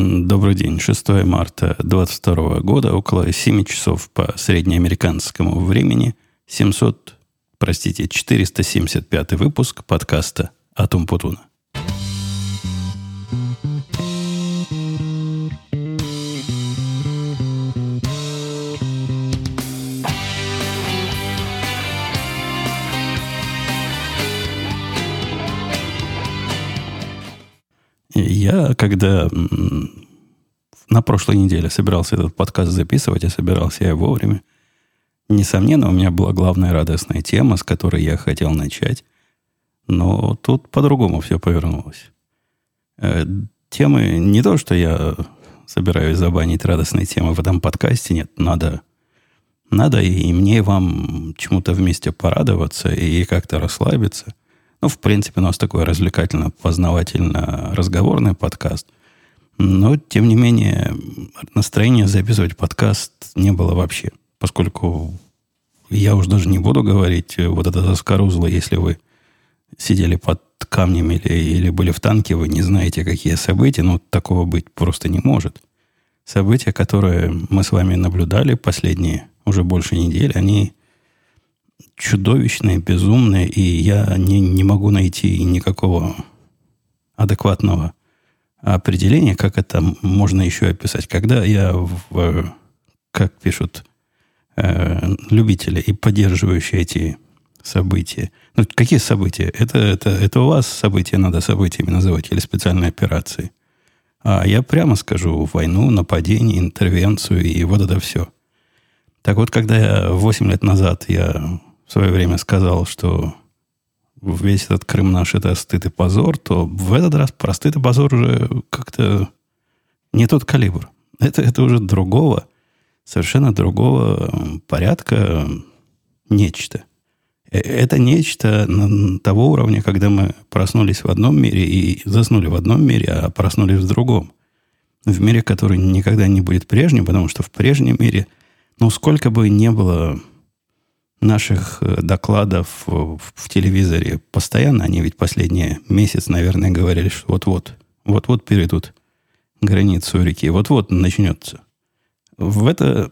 Добрый день. 6 марта 2022 года, около 7 часов по среднеамериканскому времени, 700, простите, 475 выпуск подкаста «Атум Путуна». Когда на прошлой неделе собирался этот подкаст записывать, я собирался я вовремя. Несомненно, у меня была главная радостная тема, с которой я хотел начать. Но тут по-другому все повернулось. Э, темы не то, что я собираюсь забанить радостные темы в этом подкасте, нет, надо, надо и мне, и вам чему-то вместе порадоваться и как-то расслабиться – ну, в принципе, у нас такой развлекательно-познавательно-разговорный подкаст. Но, тем не менее, настроения записывать подкаст не было вообще. Поскольку я уж даже не буду говорить вот это заскорузло, если вы сидели под камнем или, или были в танке, вы не знаете, какие события, ну, такого быть просто не может. События, которые мы с вами наблюдали последние уже больше недели, они чудовищное, безумное, и я не, не могу найти никакого адекватного определения, как это можно еще описать. Когда я, в, как пишут э, любители и поддерживающие эти события, ну, какие события? Это, это, это у вас события надо событиями называть или специальной операцией. А я прямо скажу, войну, нападение, интервенцию и вот это все. Так вот, когда я 8 лет назад я в свое время сказал, что весь этот Крым наш это стыд и позор, то в этот раз про стыд и позор уже как-то не тот калибр. Это, это уже другого, совершенно другого порядка нечто. Э, это нечто того уровня, когда мы проснулись в одном мире и заснули в одном мире, а проснулись в другом. В мире, который никогда не будет прежним, потому что в прежнем мире, ну, сколько бы ни было наших э, докладов в, в телевизоре постоянно, они ведь последний месяц, наверное, говорили, что вот-вот, вот-вот перейдут границу реки, вот-вот начнется. В это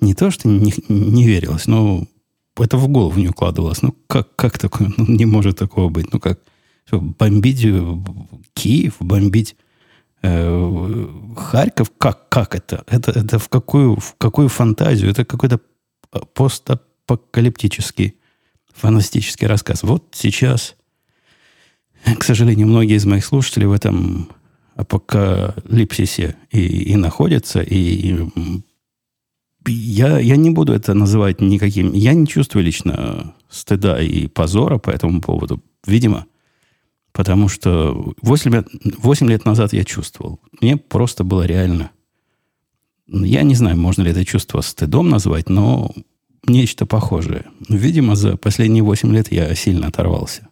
не то, что не, не верилось, но это в голову не укладывалось. Ну, как, как такое? Ну, не может такого быть. Ну, как? Что, бомбить э, Киев, бомбить э, Харьков? Как, как это? Это, это в, какую, в какую фантазию? Это какой-то постапокалиптический фантастический рассказ. Вот сейчас, к сожалению, многие из моих слушателей в этом апокалипсисе и, и находятся, и, и я, я не буду это называть никаким... Я не чувствую лично стыда и позора по этому поводу. Видимо, потому что 8 лет, 8 лет назад я чувствовал. Мне просто было реально я не знаю, можно ли это чувство стыдом назвать, но нечто похожее. Видимо, за последние 8 лет я сильно оторвался.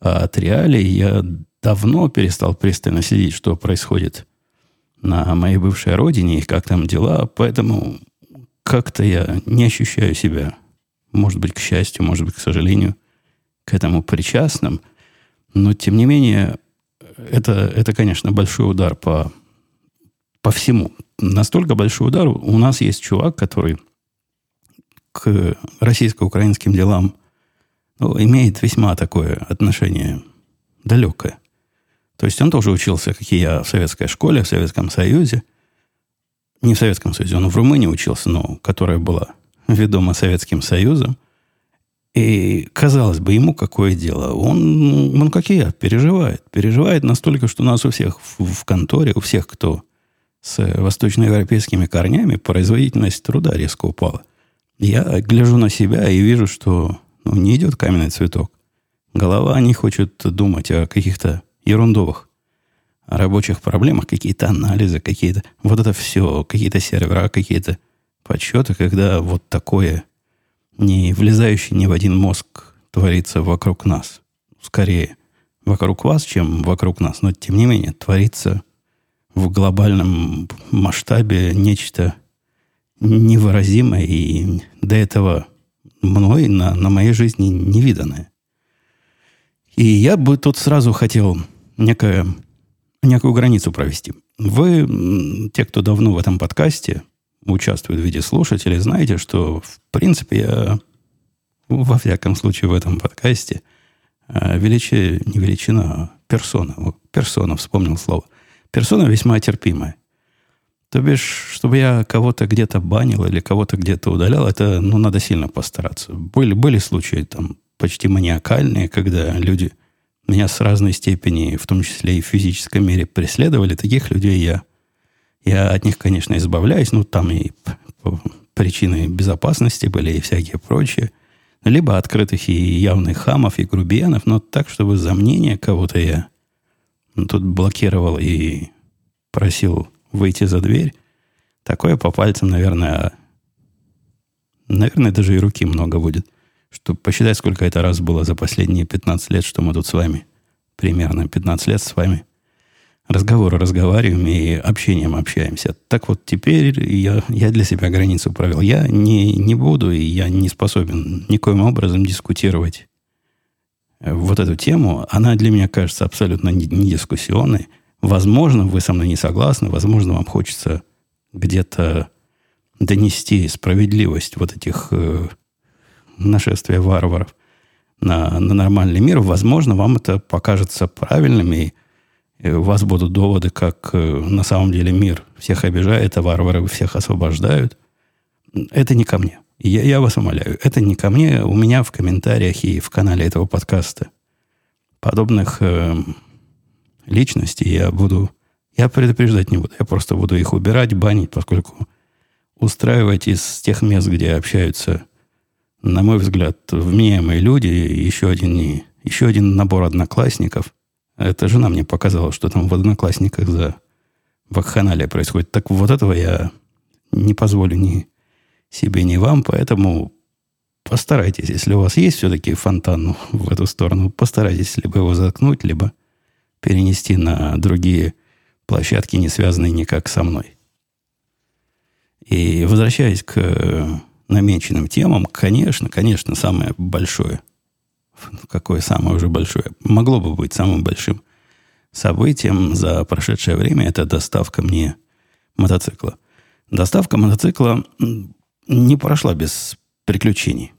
А от реалий я давно перестал пристально следить, что происходит на моей бывшей родине и как там дела, поэтому как-то я не ощущаю себя, может быть, к счастью, может быть, к сожалению, к этому причастным. Но, тем не менее, это, это конечно, большой удар по по всему. Настолько большой удар. У нас есть чувак, который к российско-украинским делам ну, имеет весьма такое отношение далекое. То есть он тоже учился, как и я, в советской школе, в Советском Союзе. Не в Советском Союзе, он в Румынии учился, но которая была ведома Советским Союзом. И, казалось бы, ему какое дело? Он, он как и я, переживает. Переживает настолько, что у нас у всех в, в конторе, у всех, кто с восточноевропейскими корнями производительность труда резко упала. Я гляжу на себя и вижу, что ну, не идет каменный цветок. Голова не хочет думать о каких-то ерундовых о рабочих проблемах, какие-то анализы, какие-то... Вот это все, какие-то сервера, какие-то подсчеты, когда вот такое, не влезающее ни в один мозг, творится вокруг нас. Скорее, вокруг вас, чем вокруг нас. Но, тем не менее, творится в глобальном масштабе нечто невыразимое и до этого мной на, на моей жизни невиданное. И я бы тут сразу хотел некое некую границу провести. Вы, те, кто давно в этом подкасте участвует в виде слушателей, знаете, что, в принципе, я во всяком случае в этом подкасте э, величи, не величина, а персона. Персона, вспомнил слово. Персона весьма терпимая. То бишь, чтобы я кого-то где-то банил или кого-то где-то удалял, это, ну, надо сильно постараться. Были, были случаи там почти маниакальные, когда люди меня с разной степени, в том числе и в физическом мире, преследовали. Таких людей я, я от них, конечно, избавляюсь. Ну, там и причины безопасности были и всякие прочие. Либо открытых и явных хамов и грубиянов, но так, чтобы за мнение кого-то я тут блокировал и просил выйти за дверь, такое по пальцам, наверное, наверное, даже и руки много будет. Чтобы посчитать, сколько это раз было за последние 15 лет, что мы тут с вами, примерно 15 лет с вами, разговоры разговариваем и общением общаемся. Так вот, теперь я, я для себя границу провел. Я не, не буду, и я не способен никоим образом дискутировать вот эту тему. Она для меня кажется абсолютно не, дискуссионной – Возможно, вы со мной не согласны, возможно, вам хочется где-то донести справедливость вот этих э, нашествия варваров на, на нормальный мир. Возможно, вам это покажется правильным, и, и у вас будут доводы, как э, на самом деле мир всех обижает, а варвары всех освобождают. Это не ко мне. Я, я вас умоляю, это не ко мне. У меня в комментариях и в канале этого подкаста подобных э, личности, я буду... Я предупреждать не буду. Я просто буду их убирать, банить, поскольку устраивать из тех мест, где общаются, на мой взгляд, вменяемые люди, еще один, еще один набор одноклассников. Это жена мне показала, что там в одноклассниках за вакханалия происходит. Так вот этого я не позволю ни себе, ни вам, поэтому постарайтесь, если у вас есть все-таки фонтан в эту сторону, постарайтесь либо его заткнуть, либо перенести на другие площадки, не связанные никак со мной. И возвращаясь к э, намеченным темам, конечно, конечно, самое большое, какое самое уже большое, могло бы быть самым большим событием за прошедшее время, это доставка мне мотоцикла. Доставка мотоцикла не прошла без приключений.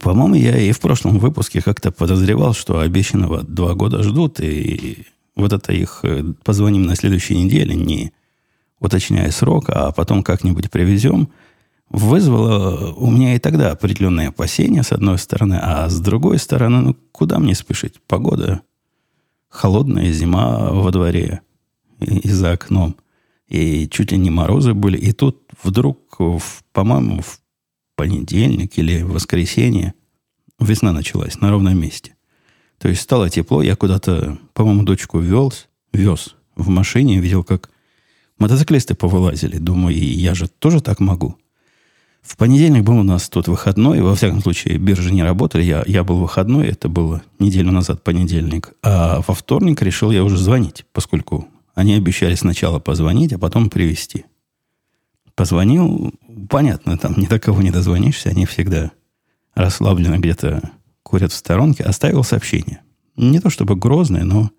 По-моему, я и в прошлом выпуске как-то подозревал, что обещанного два года ждут, и вот это их э, позвоним на следующей неделе, не уточняя срок, а потом как-нибудь привезем, вызвало у меня и тогда определенные опасения, с одной стороны, а с другой стороны, ну, куда мне спешить? Погода холодная, зима во дворе и, и за окном. И чуть ли не морозы были. И тут вдруг, в, по-моему, в понедельник или воскресенье весна началась на ровном месте. То есть стало тепло, я куда-то, по-моему, дочку вез, вез в машине, видел, как мотоциклисты повылазили. Думаю, и я же тоже так могу. В понедельник был у нас тут выходной, во всяком случае, биржи не работали, я, я был выходной, это было неделю назад, понедельник. А во вторник решил я уже звонить, поскольку они обещали сначала позвонить, а потом привезти. Позвонил, понятно, там ни до кого не дозвонишься, они всегда расслабленно где-то курят в сторонке. Оставил сообщение. Не то чтобы грозное, но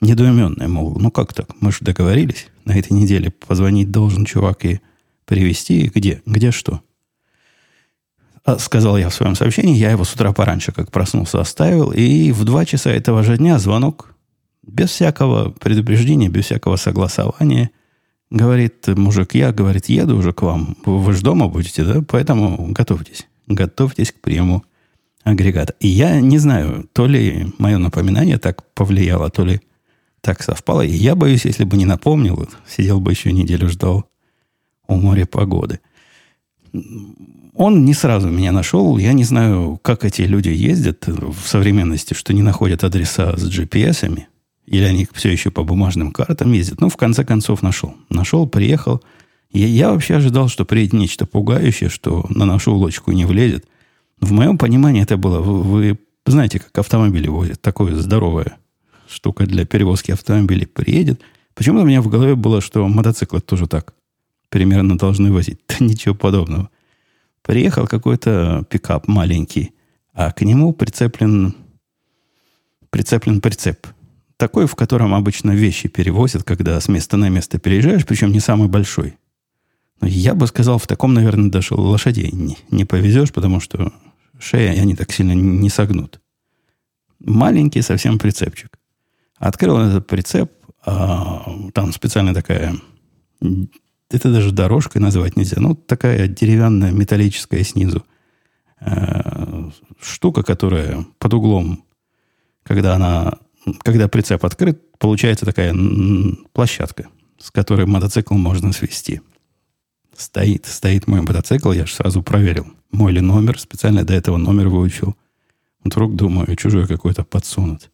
недоуменное, мол, ну как так? Мы же договорились на этой неделе позвонить должен чувак и привезти. Где? Где что? А, сказал я в своем сообщении, я его с утра пораньше, как проснулся, оставил, и в два часа этого же дня звонок без всякого предупреждения, без всякого согласования – Говорит мужик, я, говорит, еду уже к вам. Вы же дома будете, да? Поэтому готовьтесь. Готовьтесь к приему агрегата. И я не знаю, то ли мое напоминание так повлияло, то ли так совпало. И я боюсь, если бы не напомнил, сидел бы еще неделю ждал у моря погоды. Он не сразу меня нашел. Я не знаю, как эти люди ездят в современности, что не находят адреса с GPS-ами. Или они все еще по бумажным картам ездят. Ну, в конце концов, нашел. Нашел, приехал. Я, я вообще ожидал, что приедет нечто пугающее, что на нашу улочку не влезет. В моем понимании это было... Вы, знаете, как автомобили возят. Такое здоровая штука для перевозки автомобилей приедет. Почему-то у меня в голове было, что мотоциклы тоже так примерно должны возить. Да ничего подобного. Приехал какой-то пикап маленький, а к нему прицеплен, прицеплен прицеп такой, в котором обычно вещи перевозят, когда с места на место переезжаешь, причем не самый большой. Но я бы сказал, в таком, наверное, даже лошадей не, не повезешь, потому что шея они так сильно не согнут. Маленький совсем прицепчик. Открыл этот прицеп, а, там специальная такая, это даже дорожкой назвать нельзя, ну, такая деревянная, металлическая снизу э, штука, которая под углом, когда она, когда прицеп открыт, получается такая площадка, с которой мотоцикл можно свести. Стоит, стоит мой мотоцикл, я же сразу проверил, мой ли номер, специально до этого номер выучил. Вдруг, думаю, чужой какой-то подсунут.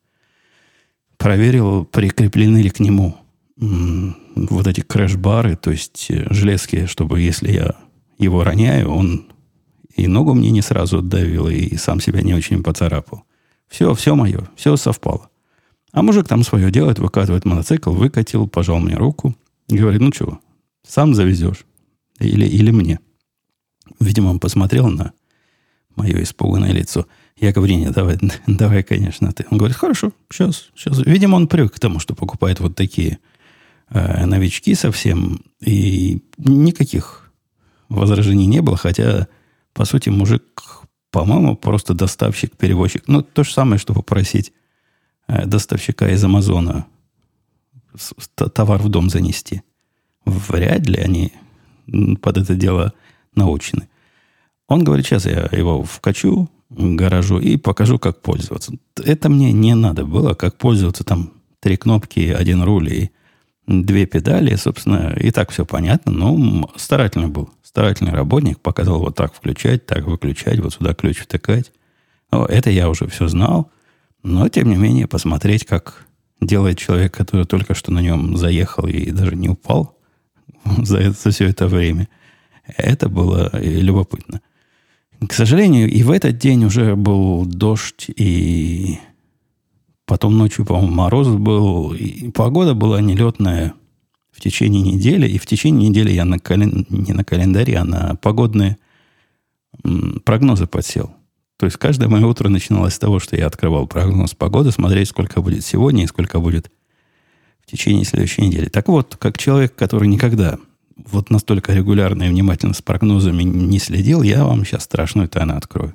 Проверил, прикреплены ли к нему вот эти крэш-бары, то есть э, железки, чтобы если я его роняю, он и ногу мне не сразу отдавил, и сам себя не очень поцарапал. Все, все мое, все совпало. А мужик там свое делает, выкатывает мотоцикл, выкатил, пожал мне руку. Говорит, ну что, сам завезешь. Или, или мне. Видимо, он посмотрел на мое испуганное лицо. Я говорю, нет, давай, давай, конечно, ты. Он говорит, хорошо, сейчас, сейчас. Видимо, он привык к тому, что покупает вот такие э, новички совсем. И никаких возражений не было, хотя, по сути, мужик, по-моему, просто доставщик, перевозчик. Ну, то же самое, что попросить доставщика из Амазона товар в дом занести. Вряд ли они под это дело научены. Он говорит, сейчас я его вкачу в гаражу и покажу, как пользоваться. Это мне не надо было, как пользоваться. Там три кнопки, один руль и две педали. Собственно, и так все понятно. Но старательный был. Старательный работник показал вот так включать, так выключать, вот сюда ключ втыкать. О, это я уже все знал. Но, тем не менее, посмотреть, как делает человек, который только что на нем заехал и даже не упал за, за все это время, это было любопытно. К сожалению, и в этот день уже был дождь, и потом ночью, по-моему, мороз был, и погода была нелетная в течение недели, и в течение недели я на кален... не на календаре, а на погодные прогнозы подсел. То есть каждое мое утро начиналось с того, что я открывал прогноз погоды, смотреть, сколько будет сегодня и сколько будет в течение следующей недели. Так вот, как человек, который никогда вот настолько регулярно и внимательно с прогнозами не следил, я вам сейчас страшную тайну открою.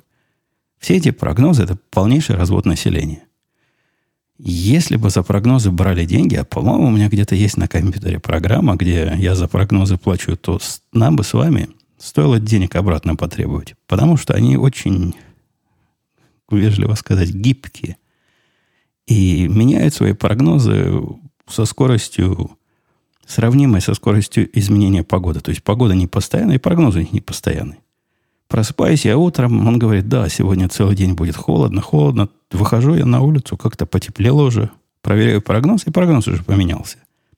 Все эти прогнозы – это полнейший развод населения. Если бы за прогнозы брали деньги, а, по-моему, у меня где-то есть на компьютере программа, где я за прогнозы плачу, то нам бы с вами стоило денег обратно потребовать. Потому что они очень, вежливо сказать, гибкие. И меняют свои прогнозы со скоростью сравнимой со скоростью изменения погоды. То есть погода не постоянная, и прогнозы не постоянные. Просыпаюсь я утром, он говорит, да, сегодня целый день будет холодно, холодно. Выхожу я на улицу, как-то потеплело уже. Проверяю прогноз, и прогноз уже поменялся.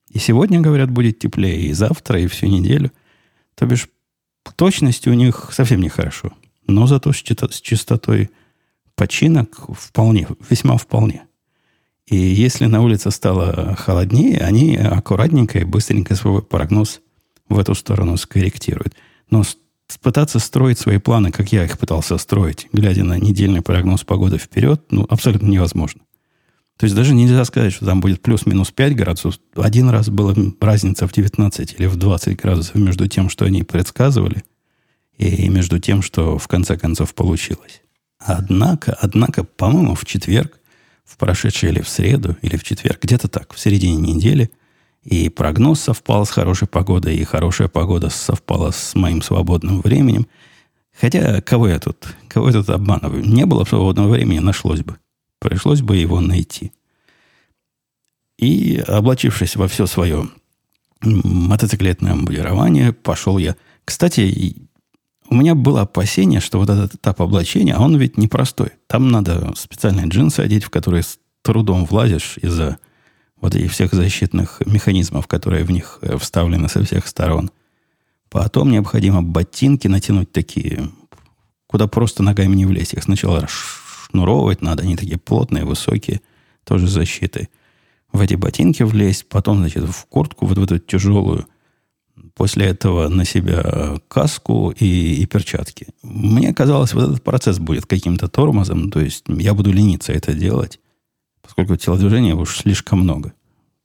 И сегодня, говорят, будет теплее, и завтра, и всю неделю. То бишь, точность у них совсем нехорошо. Но зато с частотой починок вполне, весьма вполне. И если на улице стало холоднее, они аккуратненько и быстренько свой прогноз в эту сторону скорректируют. Но пытаться строить свои планы, как я их пытался строить, глядя на недельный прогноз погоды вперед, ну, абсолютно невозможно. То есть даже нельзя сказать, что там будет плюс-минус 5 градусов. Один раз была разница в 19 или в 20 градусов между тем, что они предсказывали, и между тем, что в конце концов получилось. Однако, однако, по-моему, в четверг в прошедшей или в среду, или в четверг, где-то так, в середине недели. И прогноз совпал с хорошей погодой, и хорошая погода совпала с моим свободным временем. Хотя, кого я тут, кого я тут обманываю? Не было свободного времени, нашлось бы. Пришлось бы его найти. И, облачившись во все свое мотоциклетное модирование, пошел я. Кстати, у меня было опасение, что вот этот этап облачения, он ведь непростой. Там надо специальные джинсы одеть, в которые с трудом влазишь из-за вот этих всех защитных механизмов, которые в них э, вставлены со всех сторон. Потом необходимо ботинки натянуть такие, куда просто ногами не влезть. Их сначала шнуровывать надо, они такие плотные, высокие, тоже защиты. В эти ботинки влезть, потом, значит, в куртку вот в эту тяжелую – после этого на себя каску и, и перчатки. Мне казалось, вот этот процесс будет каким-то тормозом, то есть я буду лениться это делать, поскольку телодвижений уж слишком много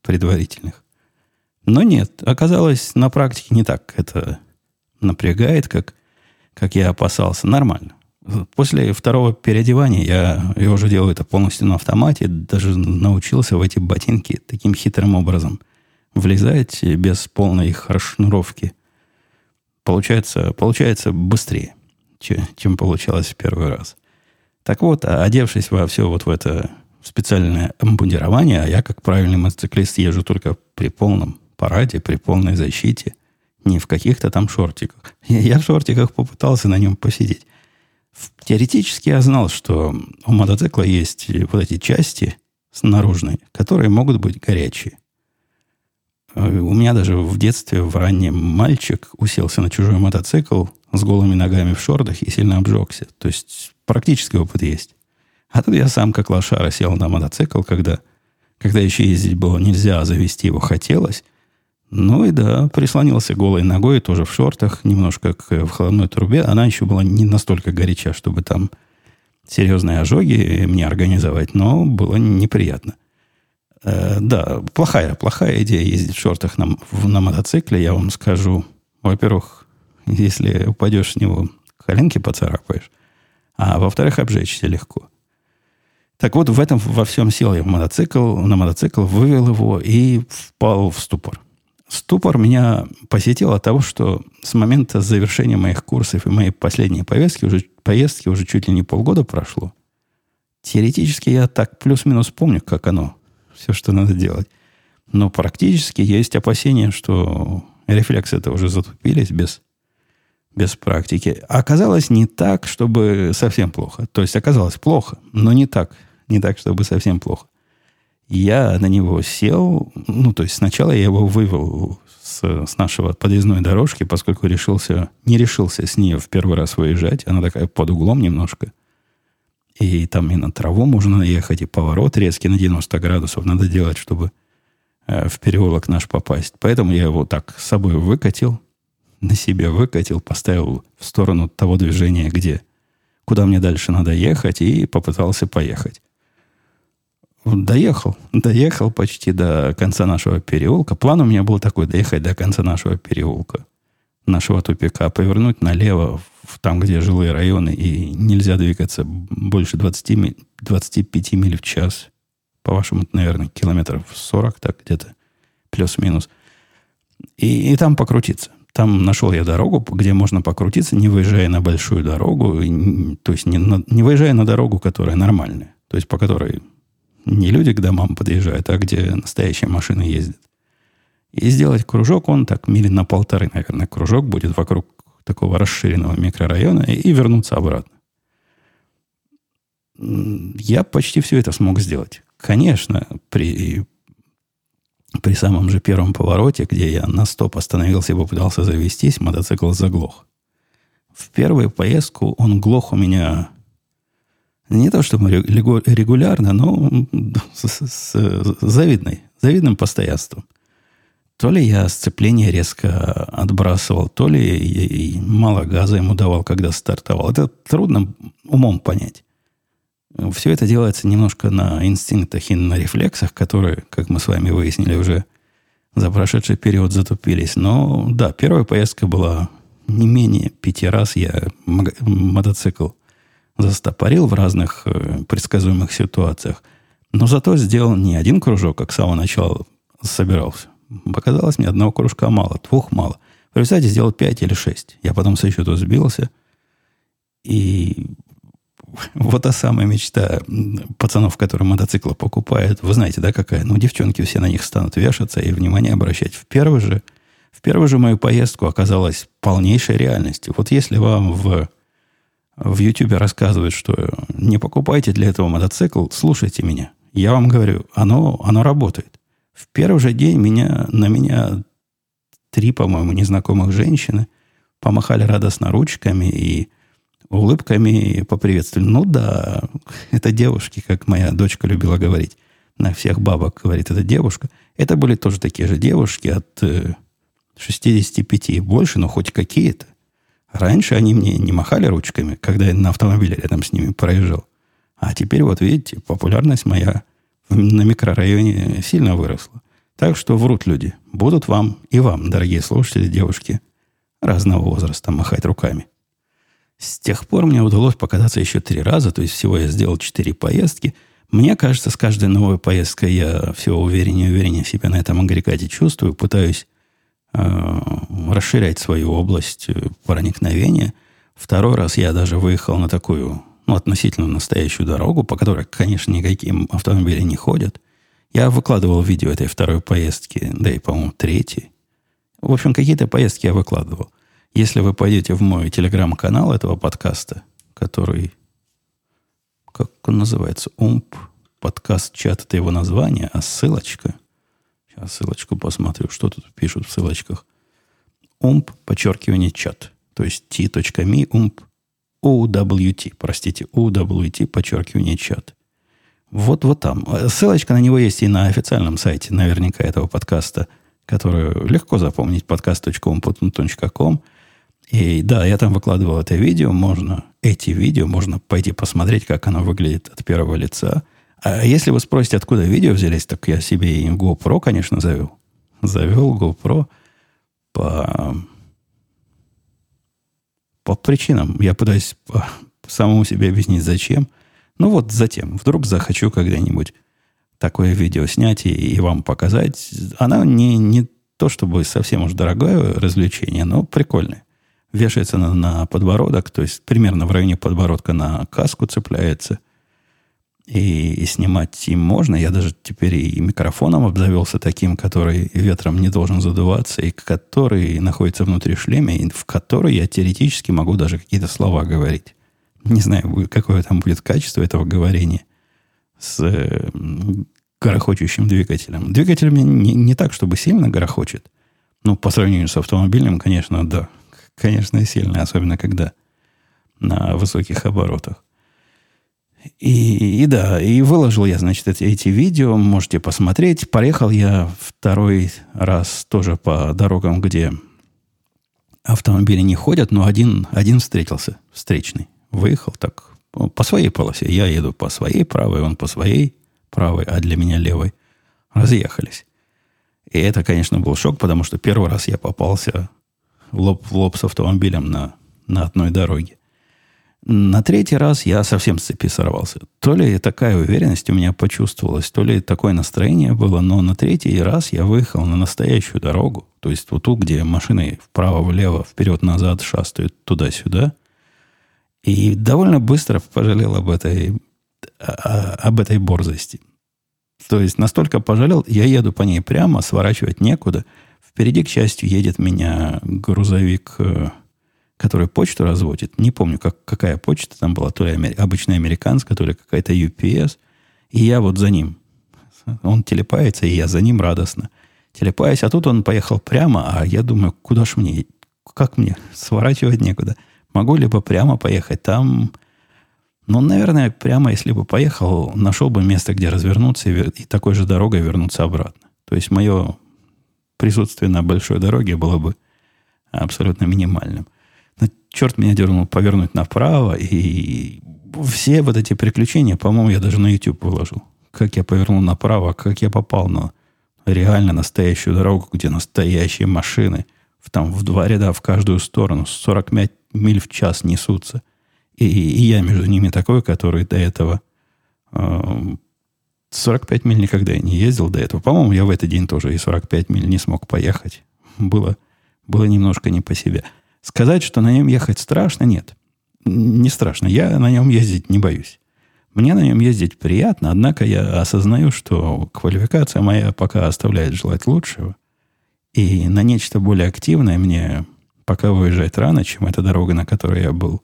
предварительных. Но нет, оказалось, на практике не так это напрягает, как, как я опасался. Нормально. После второго переодевания я, я уже делаю это полностью на автомате, даже научился в эти ботинки таким хитрым образом влезать без полной их расшнуровки. Получается, получается быстрее, чем, чем получалось в первый раз. Так вот, одевшись во все вот в это специальное обмундирование, а я, как правильный мотоциклист, езжу только при полном параде, при полной защите, не в каких-то там шортиках. Я в шортиках попытался на нем посидеть. Теоретически я знал, что у мотоцикла есть вот эти части снаружные, которые могут быть горячие. Э, у меня даже в детстве, в раннем мальчик уселся на чужой мотоцикл с голыми ногами в шортах и сильно обжегся. То есть практически опыт есть. А тут я сам, как лошара, сел на мотоцикл, когда, когда еще ездить было нельзя, а завести его хотелось. Ну и да, прислонился голой ногой, тоже в шортах, немножко к, в холодной трубе. Она еще была не настолько горяча, чтобы там серьезные ожоги мне организовать, но было неприятно. Э, да, плохая, плохая идея ездить в шортах на, на мотоцикле, я вам скажу. Во-первых, если упадешь с него, коленки поцарапаешь. А во-вторых, обжечься легко. Так вот, в этом во всем сел я в мотоцикл, на мотоцикл, вывел его и впал в ступор. Ступор меня посетил от того, что с момента завершения моих курсов и моей последней поездки уже, поездки уже чуть ли не полгода прошло. Теоретически я так плюс-минус помню, как оно, все, что надо делать. Но практически есть опасения, что рефлексы это уже затупились без, без практики. А оказалось не так, чтобы совсем плохо. То есть оказалось плохо, но не так, не так, чтобы совсем плохо. Я на него сел, ну, то есть сначала я его вывел с, с нашего подъездной дорожки, поскольку решился, не решился с нее в первый раз выезжать. Она такая под углом немножко. И там и на траву можно наехать, и поворот резкий на 90 градусов надо делать, чтобы э, в переулок наш попасть. Поэтому я его так с собой выкатил, на себе выкатил, поставил в сторону того движения, где, куда мне дальше надо ехать, и попытался поехать. Доехал. Доехал почти до конца нашего переулка. План у меня был такой, доехать до конца нашего переулка, нашего тупика, повернуть налево, в там, где жилые районы, и нельзя двигаться больше 20, 25 миль в час. По-вашему, наверное, километров 40, так где-то, плюс-минус. И, и там покрутиться. Там нашел я дорогу, где можно покрутиться, не выезжая на большую дорогу, то есть не, на, не выезжая на дорогу, которая нормальная, то есть по которой не люди к домам подъезжают, а где настоящие машины ездят. И сделать кружок, он так мили на полторы, наверное, кружок будет вокруг такого расширенного микрорайона и, и вернуться обратно. Я почти все это смог сделать. Конечно, при, при самом же первом повороте, где я на стоп остановился и попытался завестись, мотоцикл заглох. В первую поездку он глох у меня не то чтобы регулярно, но с, с, с завидной, завидным постоянством. То ли я сцепление резко отбрасывал, то ли мало газа ему давал, когда стартовал. Это трудно умом понять. Все это делается немножко на инстинктах и на рефлексах, которые, как мы с вами выяснили, уже за прошедший период затупились. Но да, первая поездка была не менее пяти раз я мотоцикл застопорил в разных э, предсказуемых ситуациях, но зато сделал не один кружок, как с самого начала собирался. Показалось мне одного кружка мало, двух мало. В результате сделал пять или шесть. Я потом со счету сбился. И вот та самая мечта пацанов, которые мотоциклы покупают. Вы знаете, да, какая? Ну, девчонки все на них станут вешаться и внимание обращать. В первую же, в первую же мою поездку оказалась полнейшей реальностью. Вот если вам в в Ютубе рассказывает, что не покупайте для этого мотоцикл, слушайте меня. Я вам говорю, оно, оно работает. В первый же день меня, на меня три, по-моему, незнакомых женщины помахали радостно ручками и улыбками поприветствовали. Ну да, это девушки, как моя дочка любила говорить. На всех бабок говорит, это девушка. Это были тоже такие же девушки от 65 э, и больше, но хоть какие-то. Раньше они мне не махали ручками, когда я на автомобиле рядом с ними проезжал. А теперь, вот видите, популярность моя на микрорайоне сильно выросло. Так что врут люди. Будут вам и вам, дорогие слушатели, девушки, разного возраста, махать руками. С тех пор мне удалось покататься еще три раза, то есть всего я сделал четыре поездки. Мне кажется, с каждой новой поездкой я все увереннее и увереннее себя на этом агрегате чувствую, пытаюсь э, расширять свою область э, проникновения. Второй раз я даже выехал на такую, ну, относительно настоящую дорогу, по которой, конечно, никакие автомобили не ходят. Я выкладывал видео этой второй поездки, да и, по-моему, третьей. В общем, какие-то поездки я выкладывал. Если вы пойдете в мой телеграм-канал этого подкаста, который, как он называется, УМП, подкаст чат, это его название, а ссылочка, сейчас ссылочку посмотрю, что тут пишут в ссылочках. УМП, подчеркивание, чат, то есть t.me, УМП, UWT, простите, UWT, подчеркивание, чат. Вот, вот там. Ссылочка на него есть и на официальном сайте, наверняка, этого подкаста, который легко запомнить, podcast.com.com. И да, я там выкладывал это видео, можно, эти видео, можно пойти посмотреть, как оно выглядит от первого лица. А если вы спросите, откуда видео взялись, так я себе и GoPro, конечно, завел. Завел GoPro по, по причинам. Я пытаюсь по, самому себе объяснить, зачем. Ну вот затем. Вдруг захочу когда-нибудь такое видео снять и, и вам показать. Она не, не то чтобы совсем уж дорогое развлечение, но прикольное вешается на, на подбородок, то есть примерно в районе подбородка на каску цепляется. И, и снимать им можно. Я даже теперь и микрофоном обзавелся таким, который ветром не должен задуваться, и который находится внутри шлема, и в который я теоретически могу даже какие-то слова говорить. Не знаю, какое там будет качество этого говорения с э, горохочущим двигателем. Двигатель мне не, не так, чтобы сильно горохочет. Ну, по сравнению с автомобильным, конечно, да конечно, сильно, особенно когда на высоких оборотах. И, и да, и выложил я, значит, эти, эти видео, можете посмотреть. Поехал я второй раз тоже по дорогам, где автомобили не ходят, но один, один встретился, встречный. Выехал так по своей полосе. Я еду по своей правой, он по своей правой, а для меня левой. Разъехались. И это, конечно, был шок, потому что первый раз я попался лоб в лоб с автомобилем на, на одной дороге. На третий раз я совсем с цепи сорвался. То ли такая уверенность у меня почувствовалась, то ли такое настроение было, но на третий раз я выехал на настоящую дорогу, то есть вот ту, где машины вправо-влево, вперед-назад шастают туда-сюда. И довольно быстро пожалел об этой, об этой борзости. То есть настолько пожалел, я еду по ней прямо, сворачивать некуда – Впереди, к счастью, едет меня грузовик, э, который почту разводит. Не помню, как, какая почта там была. То ли амер... обычная американская, то ли какая-то UPS. И я вот за ним. Он телепается, и я за ним радостно. Телепаюсь, а тут он поехал прямо, а я думаю, куда ж мне, как мне, сворачивать некуда. Могу либо прямо поехать, там... Ну, наверное, прямо, если бы поехал, нашел бы место, где развернуться и, и такой же дорогой вернуться обратно. То есть мое присутствие на большой дороге было бы абсолютно минимальным. Но черт меня дернул повернуть направо, и все вот эти приключения, по-моему, я даже на YouTube выложил. Как я повернул направо, как я попал на реально настоящую дорогу, где настоящие машины, там в два ряда в каждую сторону, 45 миль в час несутся. И, и я между ними такой, который до этого э, 45 миль никогда не ездил до этого. По-моему, я в этот день тоже и 45 миль не смог поехать. Было, было немножко не по себе. Сказать, что на нем ехать страшно, нет. Не страшно. Я на нем ездить не боюсь. Мне на нем ездить приятно, однако я осознаю, что квалификация моя пока оставляет желать лучшего. И на нечто более активное мне пока выезжать рано, чем эта дорога, на которой я был.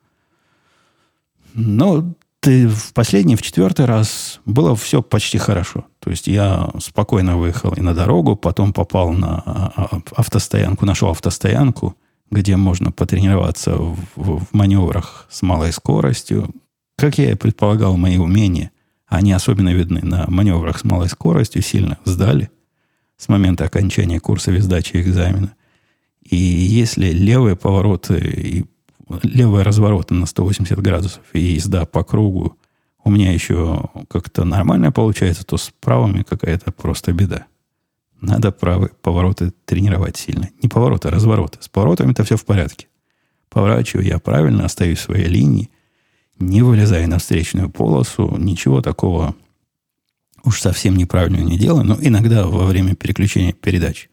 Но ты в последний, в четвертый раз было все почти хорошо. То есть я спокойно выехал и на дорогу, потом попал на а, а, автостоянку, нашел автостоянку, где можно потренироваться в, в, маневрах с малой скоростью. Как я и предполагал, мои умения, они особенно видны на маневрах с малой скоростью, сильно сдали с момента окончания курса и сдачи экзамена. И если левые повороты и левые развороты на 180 градусов и езда по кругу у меня еще как-то нормально получается, то с правыми какая-то просто беда. Надо правые повороты тренировать сильно. Не повороты, а развороты. С поворотами это все в порядке. Поворачиваю я правильно, остаюсь в своей линии, не вылезая на встречную полосу, ничего такого уж совсем неправильно не делаю, но иногда во время переключения передач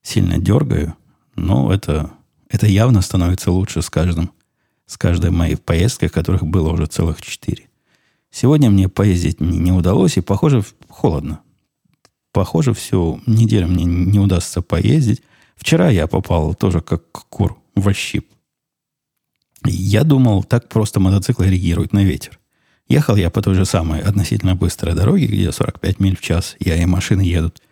сильно дергаю, но это, это явно становится лучше с каждым, с каждой моей поездкой, которых было уже целых четыре. Сегодня мне поездить не, не удалось, и, похоже, холодно. Похоже, всю неделю мне не удастся поездить. Вчера я попал тоже как кур в щип. Я думал, так просто мотоциклы реагируют на ветер. Ехал я по той же самой относительно быстрой дороге, где 45 миль в час, я и машины едут.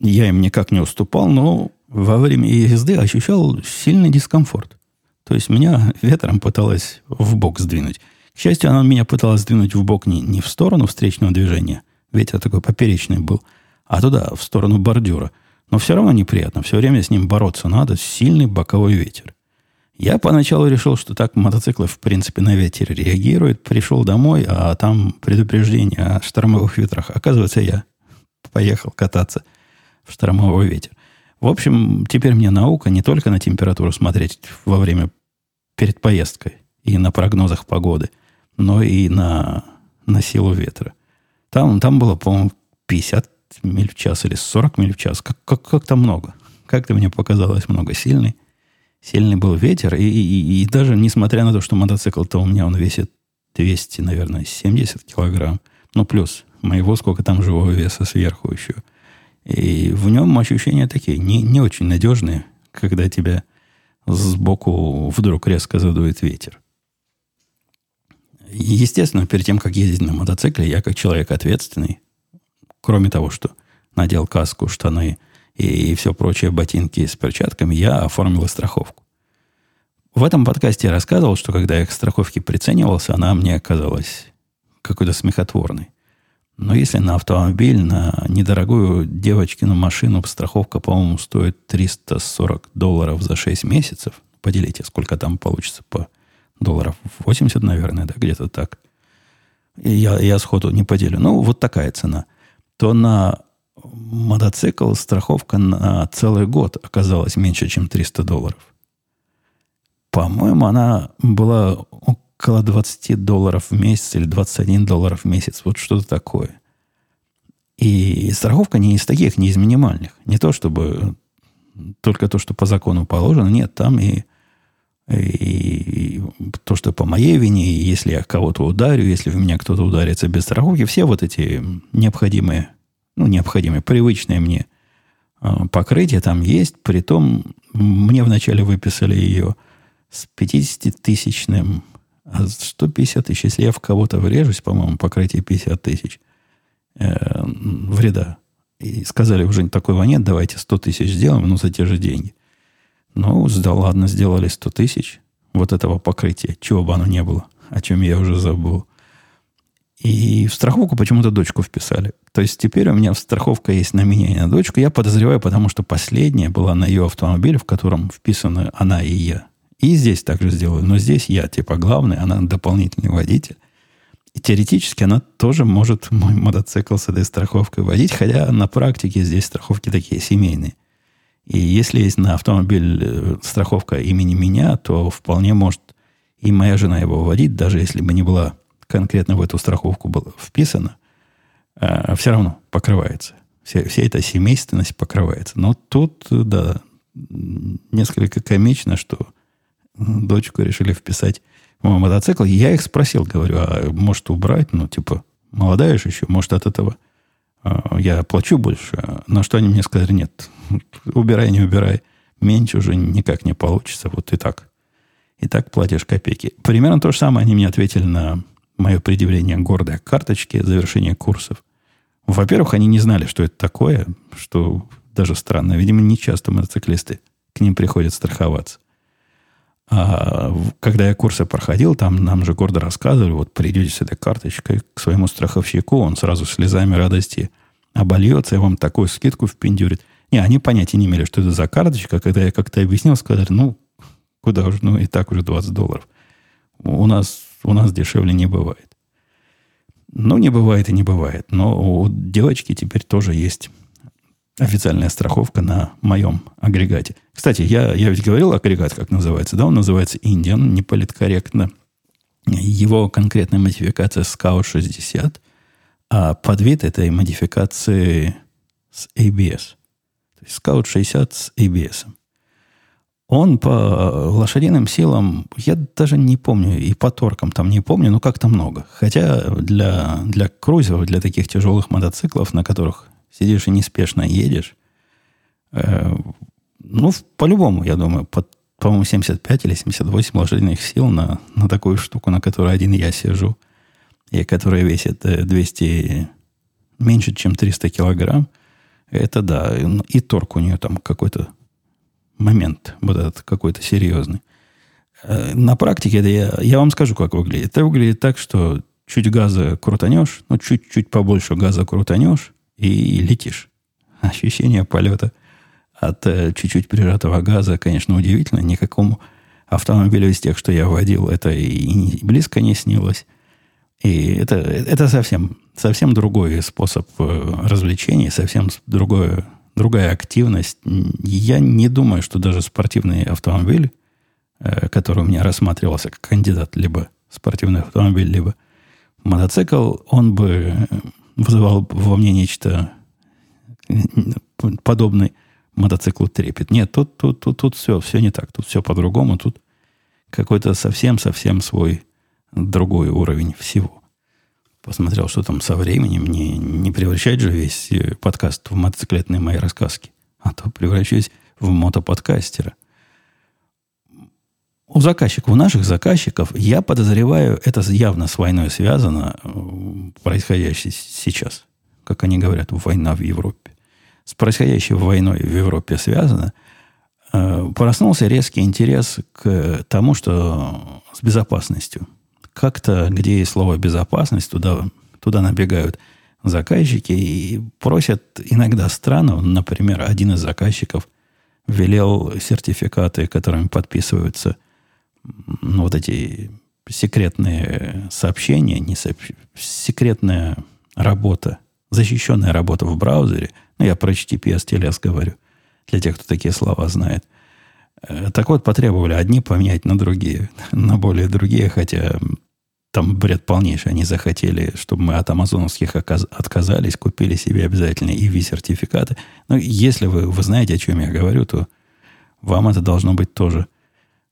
Я им никак не уступал, но во время езды ощущал сильный дискомфорт. То есть меня ветром пыталось в бок сдвинуть. К счастью, она меня пыталась сдвинуть в бок не, не в сторону встречного движения, ветер такой поперечный был, а туда, в сторону бордюра. Но все равно неприятно. Все время с ним бороться надо. Сильный боковой ветер. Я поначалу решил, что так мотоциклы, в принципе, на ветер реагируют. Пришел домой, а там предупреждение о штормовых ветрах. Оказывается, я поехал кататься в штормовой ветер. В общем, теперь мне наука не только на температуру смотреть во время перед поездкой и на прогнозах погоды – но и на, на силу ветра. Там, там было, по-моему, 50 миль в час или 40 миль в час. Как, как, как-то много. Как-то мне показалось много. Сильный, сильный был ветер. И, и, и даже несмотря на то, что мотоцикл-то у меня он весит 200, наверное, 70 килограмм. Ну, плюс моего сколько там живого веса сверху еще. И в нем ощущения такие, не, не очень надежные, когда тебя сбоку вдруг резко задует ветер. Естественно, перед тем, как ездить на мотоцикле, я как человек ответственный, кроме того, что надел каску, штаны и все прочее, ботинки с перчатками, я оформил страховку. В этом подкасте я рассказывал, что когда я к страховке приценивался, она мне оказалась какой-то смехотворной. Но если на автомобиль, на недорогую девочкину машину страховка, по-моему, стоит 340 долларов за 6 месяцев, поделите, сколько там получится по долларов 80, наверное, да, где-то так. И я, я сходу не поделю. Ну, вот такая цена. То на мотоцикл страховка на целый год оказалась меньше, чем 300 долларов. По-моему, она была около 20 долларов в месяц или 21 долларов в месяц. Вот что-то такое. И страховка не из таких, не из минимальных. Не то, чтобы только то, что по закону положено. Нет, там и и то, что по моей вине, если я кого-то ударю, если в меня кто-то ударится без страховки, все вот эти необходимые, ну, необходимые, привычные мне а, покрытия там есть. Притом мне вначале выписали ее с 50-тысячным, а 150 тысяч, если я в кого-то врежусь, по-моему, покрытие 50 тысяч э, вреда. И сказали, уже такого нет, давайте 100 тысяч сделаем, но за те же деньги. Ну, да ладно, сделали 100 тысяч вот этого покрытия. Чего бы оно не было. О чем я уже забыл. И в страховку почему-то дочку вписали. То есть теперь у меня страховка есть на меня и на дочку. Я подозреваю, потому что последняя была на ее автомобиле, в котором вписаны она и я. И здесь также сделаю. Но здесь я типа главный, она дополнительный водитель. И теоретически она тоже может мой мотоцикл с этой страховкой водить, хотя на практике здесь страховки такие семейные – и если есть на автомобиль э, страховка имени меня, то вполне может и моя жена его вводить, даже если бы не была конкретно в эту страховку была вписана, а, все равно покрывается. Вся, вся эта семейственность покрывается. Но тут, да, несколько комично, что дочку решили вписать в мой мотоцикл. Я их спросил, говорю, а может убрать? Ну, типа, молодая же еще, может от этого я плачу больше. На что они мне сказали, нет, убирай, не убирай. Меньше уже никак не получится. Вот и так. И так платишь копейки. Примерно то же самое они мне ответили на мое предъявление гордой карточки завершения курсов. Во-первых, они не знали, что это такое, что даже странно. Видимо, не часто мотоциклисты к ним приходят страховаться. А когда я курсы проходил, там нам же гордо рассказывали, вот придете с этой карточкой к своему страховщику, он сразу слезами радости обольется и вам такую скидку впендюрит. Не, они понятия не имели, что это за карточка. Когда я как-то объяснил, сказали, ну, куда уже, ну, и так уже 20 долларов. У нас, у нас дешевле не бывает. Ну, не бывает и не бывает. Но у девочки теперь тоже есть официальная страховка на моем агрегате. Кстати, я, я ведь говорил агрегат, как называется, да? Он называется Indian, не политкорректно. Его конкретная модификация Scout 60, а подвид этой модификации с ABS. То есть Scout 60 с ABS. Он по лошадиным силам, я даже не помню, и по торкам там не помню, но как-то много. Хотя для, для крузеров, для таких тяжелых мотоциклов, на которых сидишь и неспешно едешь, э, ну, по-любому, я думаю, под, по-моему, 75 или 78 лошадиных сил на, на такую штуку, на которой один я сижу, и которая весит 200, э, меньше, чем 300 килограмм, это да. И торг у нее там какой-то момент вот этот какой-то серьезный. Э, на практике это я, я вам скажу, как выглядит. Это выглядит так, что чуть газа крутанешь, ну, чуть-чуть побольше газа крутанешь и летишь. Ощущение полета от э, чуть-чуть прижатого газа, конечно, удивительно. Никакому автомобилю из тех, что я водил, это и близко не снилось. И это, это совсем, совсем другой способ э, развлечения, совсем другое другая активность. Я не думаю, что даже спортивный автомобиль, э, который у меня рассматривался как кандидат, либо спортивный автомобиль, либо мотоцикл, он бы вызывал во мне нечто подобное мотоциклу трепет. Нет, тут, тут, тут, тут все, все не так. Тут все по-другому. Тут какой-то совсем-совсем свой другой уровень всего посмотрел, что там со временем, не, не превращать же весь э, подкаст в мотоциклетные мои рассказки, а то превращаюсь в мотоподкастера. У заказчиков, у наших заказчиков, я подозреваю, это явно с войной связано, э, происходящей сейчас. Как они говорят, война в Европе. С происходящей войной в Европе связано. Э, проснулся резкий интерес к тому, что с безопасностью – как-то, где есть слово «безопасность», туда, туда набегают заказчики и просят иногда странно. Например, один из заказчиков велел сертификаты, которыми подписываются ну, вот эти секретные сообщения, не сообщ... секретная работа, защищенная работа в браузере. Ну, я про HTTPS TLS говорю, для тех, кто такие слова знает. Э, так вот, потребовали одни поменять на другие, на более другие, хотя там бред полнейший. Они захотели, чтобы мы от амазоновских отказались, купили себе обязательно EV-сертификаты. Но если вы, вы знаете, о чем я говорю, то вам это должно быть тоже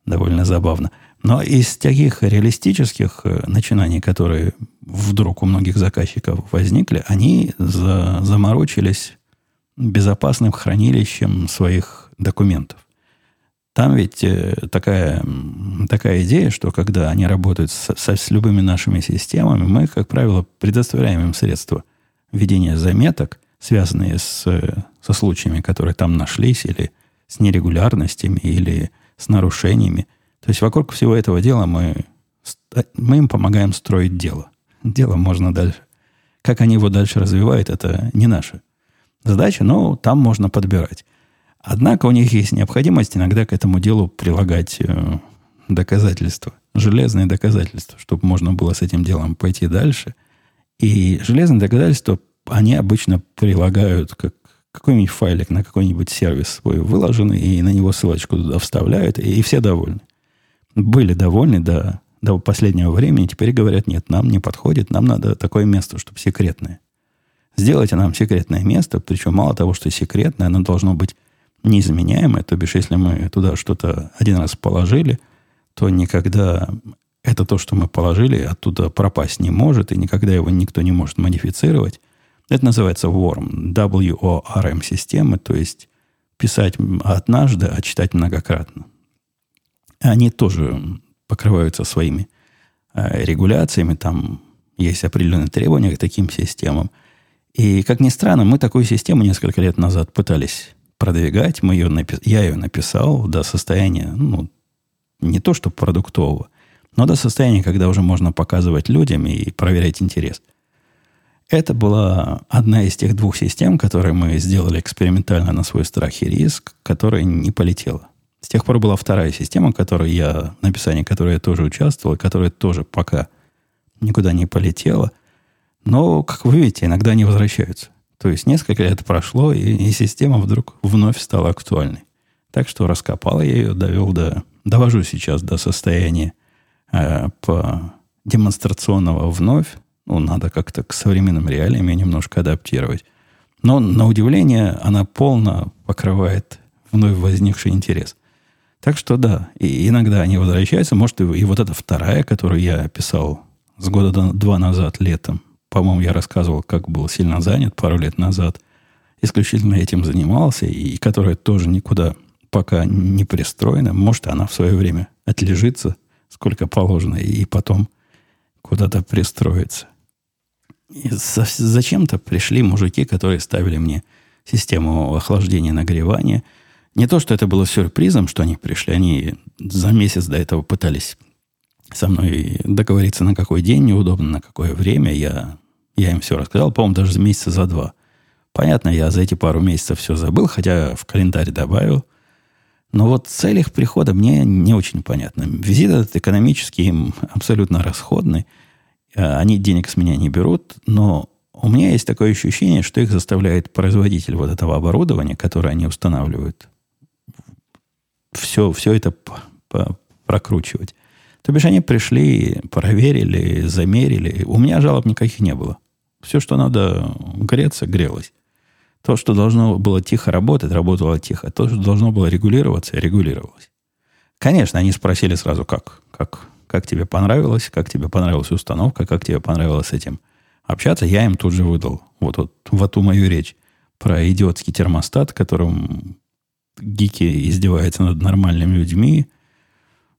довольно забавно. Но из таких реалистических э, начинаний, которые вдруг у многих заказчиков возникли, они за, заморочились безопасным хранилищем своих документов. Там ведь э, такая, такая идея, что когда они работают с, с, с любыми нашими системами, мы, как правило, предоставляем им средства ведения заметок, связанные с, со случаями, которые там нашлись, или с нерегулярностями, или с нарушениями. То есть вокруг всего этого дела мы, мы им помогаем строить дело. Дело можно дальше. Как они его дальше развивают, это не наша задача, но там можно подбирать. Однако у них есть необходимость иногда к этому делу прилагать э, доказательства, железные доказательства, чтобы можно было с этим делом пойти дальше. И железные доказательства, они обычно прилагают как какой-нибудь файлик на какой-нибудь сервис свой выложенный, и на него ссылочку туда вставляют, и, и все довольны. Были довольны до, до последнего времени, теперь говорят, нет, нам не подходит, нам надо такое место, чтобы секретное. Сделайте нам секретное место, причем мало того, что секретное, оно должно быть неизменяемое, то бишь, если мы туда что-то один раз положили, то никогда это то, что мы положили, оттуда пропасть не может, и никогда его никто не может модифицировать. Это называется WORM, W-O-R-M системы, то есть писать однажды, а читать многократно. Они тоже покрываются своими э, регуляциями, там есть определенные требования к таким системам. И, как ни странно, мы такую систему несколько лет назад пытались продвигать. Мы ее напи- я ее написал до состояния, ну, не то что продуктового, но до состояния, когда уже можно показывать людям и проверять интерес. Это была одна из тех двух систем, которые мы сделали экспериментально на свой страх и риск, которая не полетела. С тех пор была вторая система, которой я, написание которой я тоже участвовал, которая тоже пока никуда не полетела. Но, как вы видите, иногда они возвращаются. То есть несколько лет прошло, и, и система вдруг вновь стала актуальной. Так что раскопал я ее, довел до... Довожу сейчас до состояния э, по демонстрационного вновь. Ну, надо как-то к современным реалиям ее немножко адаптировать. Но, на удивление, она полно покрывает вновь возникший интерес. Так что да, и иногда они возвращаются. Может, и, и вот эта вторая, которую я описал с года два назад, летом. По-моему, я рассказывал, как был сильно занят пару лет назад. Исключительно этим занимался, и которая тоже никуда пока не пристроена. Может, она в свое время отлежится, сколько положено, и потом куда-то пристроится. И зачем-то пришли мужики, которые ставили мне систему охлаждения и нагревания. Не то, что это было сюрпризом, что они пришли. Они за месяц до этого пытались со мной договориться, на какой день неудобно, на какое время. Я, я им все рассказал, по-моему, даже за месяца за два. Понятно, я за эти пару месяцев все забыл, хотя в календарь добавил. Но вот цель их прихода мне не очень понятна. Визит этот экономический им абсолютно расходный – они денег с меня не берут, но у меня есть такое ощущение, что их заставляет производитель вот этого оборудования, которое они устанавливают, все, все это прокручивать. То бишь они пришли, проверили, замерили. У меня жалоб никаких не было. Все, что надо греться, грелось. То, что должно было тихо работать, работало тихо. То, что должно было регулироваться, регулировалось. Конечно, они спросили сразу, как, как как тебе понравилось, как тебе понравилась установка, как тебе понравилось с этим общаться. Я им тут же выдал вот, вот в эту мою речь про идиотский термостат, которым гики издеваются над нормальными людьми.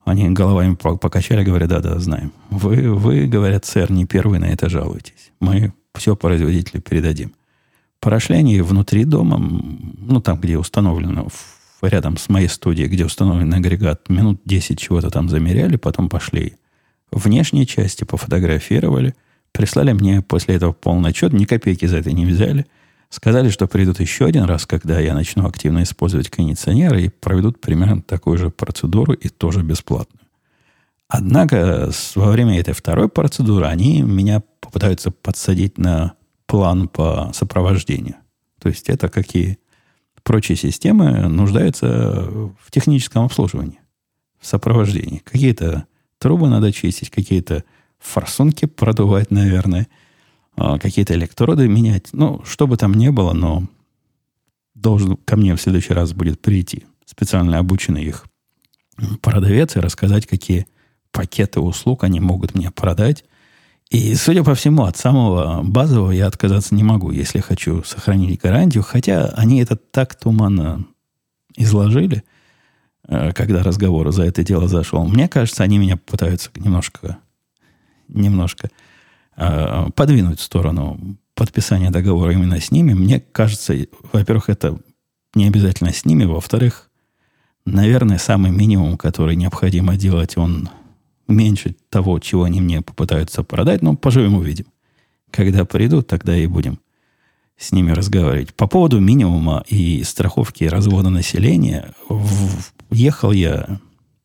Они головами покачали, говорят, да-да, знаем. Вы, вы, говорят, сэр, не первый на это жалуетесь. Мы все производителю передадим. Прошли они внутри дома, ну, там, где установлено рядом с моей студией, где установлен агрегат, минут 10 чего-то там замеряли, потом пошли внешние части, пофотографировали, прислали мне после этого полный отчет, ни копейки за это не взяли. Сказали, что придут еще один раз, когда я начну активно использовать кондиционеры и проведут примерно такую же процедуру и тоже бесплатную. Однако во время этой второй процедуры они меня попытаются подсадить на план по сопровождению. То есть это какие прочие системы нуждаются в техническом обслуживании, в сопровождении. Какие-то трубы надо чистить, какие-то форсунки продувать, наверное, а, какие-то электроды менять. Ну, что бы там ни было, но должен ко мне в следующий раз будет прийти специально обученный их продавец и рассказать, какие пакеты услуг они могут мне продать, и, судя по всему, от самого базового я отказаться не могу, если хочу сохранить гарантию. Хотя они это так туманно изложили, э, когда разговор за это дело зашел. Мне кажется, они меня пытаются немножко, немножко э, подвинуть в сторону подписания договора именно с ними. Мне кажется, во-первых, это не обязательно с ними. Во-вторых, наверное, самый минимум, который необходимо делать, он меньше того, чего они мне попытаются продать, но поживем увидим. Когда придут, тогда и будем с ними разговаривать. По поводу минимума и страховки развода населения, в, ехал я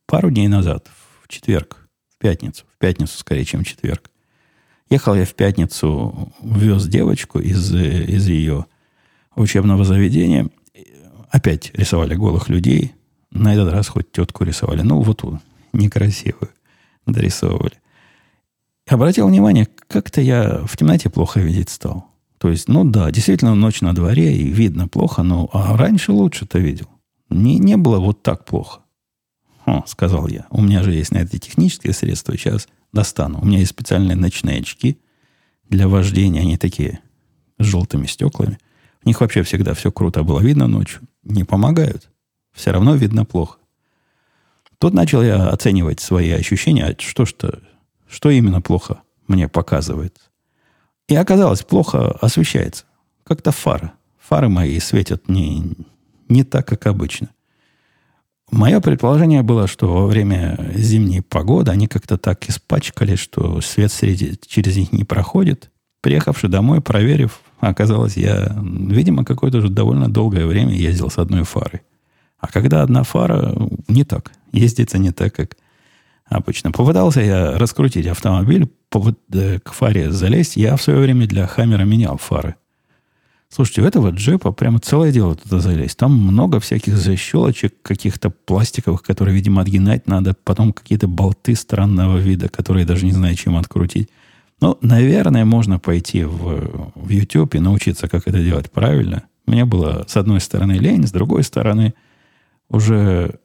пару дней назад, в четверг, в пятницу, в пятницу скорее, чем в четверг. Ехал я в пятницу, вез девочку из, из ее учебного заведения. Опять рисовали голых людей. На этот раз хоть тетку рисовали. Ну, вот некрасивую дорисовывали. Обратил внимание, как-то я в темноте плохо видеть стал. То есть, ну да, действительно ночь на дворе, и видно плохо, но а раньше лучше-то видел. Не, не было вот так плохо. О, сказал я, у меня же есть на это технические средства, сейчас достану. У меня есть специальные ночные очки для вождения, они такие с желтыми стеклами. В них вообще всегда все круто было видно ночью. Не помогают. Все равно видно плохо. Тут начал я оценивать свои ощущения, а что, что, что именно плохо мне показывает. И оказалось, плохо освещается. Как-то фары. Фары мои светят не, не так, как обычно. Мое предположение было, что во время зимней погоды они как-то так испачкали, что свет среди, через них не проходит. Приехавши домой, проверив, оказалось, я, видимо, какое-то уже довольно долгое время ездил с одной фарой. А когда одна фара, не так. Ездится не так, как обычно. Попытался я раскрутить автомобиль, э, к фаре залезть. Я в свое время для Хаммера менял фары. Слушайте, у этого джипа прямо целое дело туда залезть. Там много всяких защелочек, каких-то пластиковых, которые, видимо, отгинать надо. Потом какие-то болты странного вида, которые даже не знаю, чем открутить. Ну, наверное, можно пойти в, в YouTube и научиться, как это делать правильно. Мне было, с одной стороны, лень, с другой стороны, уже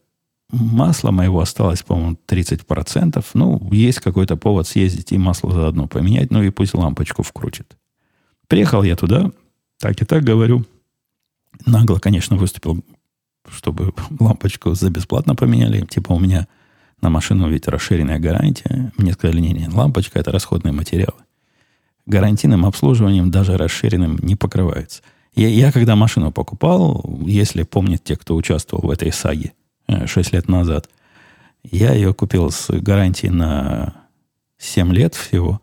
масло моего осталось, по-моему, 30%. Ну, есть какой-то повод съездить и масло заодно поменять, ну и пусть лампочку вкрутит. Приехал я туда, так и так говорю. Нагло, конечно, выступил, чтобы лампочку за бесплатно поменяли. Типа у меня на машину ведь расширенная гарантия. Мне сказали, не, не, лампочка это расходные материалы. Гарантийным обслуживанием даже расширенным не покрывается. Я, я когда машину покупал, если помнят те, кто участвовал в этой саге 6 э, лет назад, я ее купил с гарантией на 7 лет всего.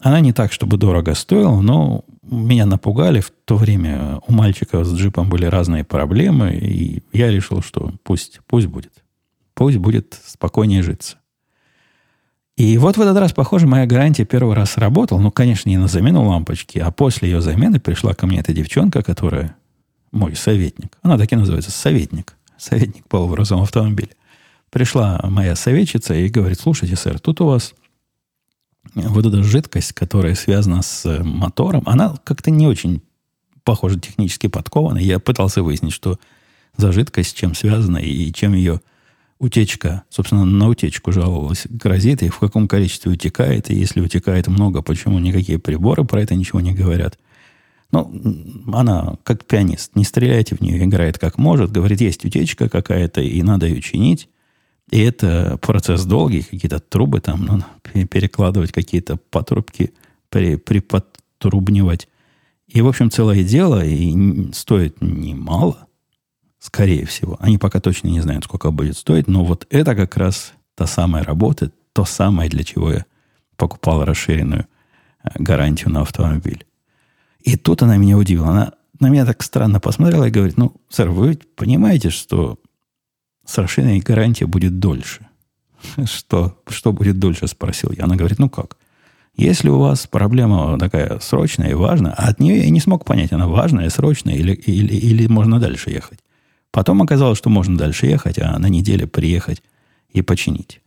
Она не так, чтобы дорого стоила, но меня напугали. В то время у мальчика с джипом были разные проблемы, и я решил, что пусть, пусть будет. Пусть будет спокойнее житься. И вот в этот раз, похоже, моя гарантия первый раз сработала. Ну, конечно, не на замену лампочки, а после ее замены пришла ко мне эта девчонка, которая мой советник. Она так и называется, советник. Советник по образу автомобиля. Пришла моя советчица и говорит, слушайте, сэр, тут у вас вот эта жидкость, которая связана с э, мотором, она как-то не очень, похоже, технически подкована. Я пытался выяснить, что за жидкость, чем связана и чем ее утечка, собственно, на утечку жаловалась, грозит, и в каком количестве утекает, и если утекает много, почему никакие приборы про это ничего не говорят. Ну, она как пианист, не стреляйте в нее, играет как может, говорит, есть утечка какая-то, и надо ее чинить. И это процесс долгий, какие-то трубы там, ну, перекладывать какие-то потрубки, при, припотрубнивать. И, в общем, целое дело, и стоит немало, скорее всего. Они пока точно не знают, сколько будет стоить, но вот это как раз та самая работа, то самое, для чего я покупал расширенную э, гарантию на автомобиль. И тут она меня удивила. Она на меня так странно посмотрела и говорит, ну, сэр, вы понимаете, что с расширенной гарантией будет дольше. Что, что будет дольше, спросил я. Она говорит, ну как? Если у вас проблема такая срочная и важная, а от нее я не смог понять, она важная, срочная или, или, или можно дальше ехать. Потом оказалось, что можно дальше ехать, а на неделе приехать и починить.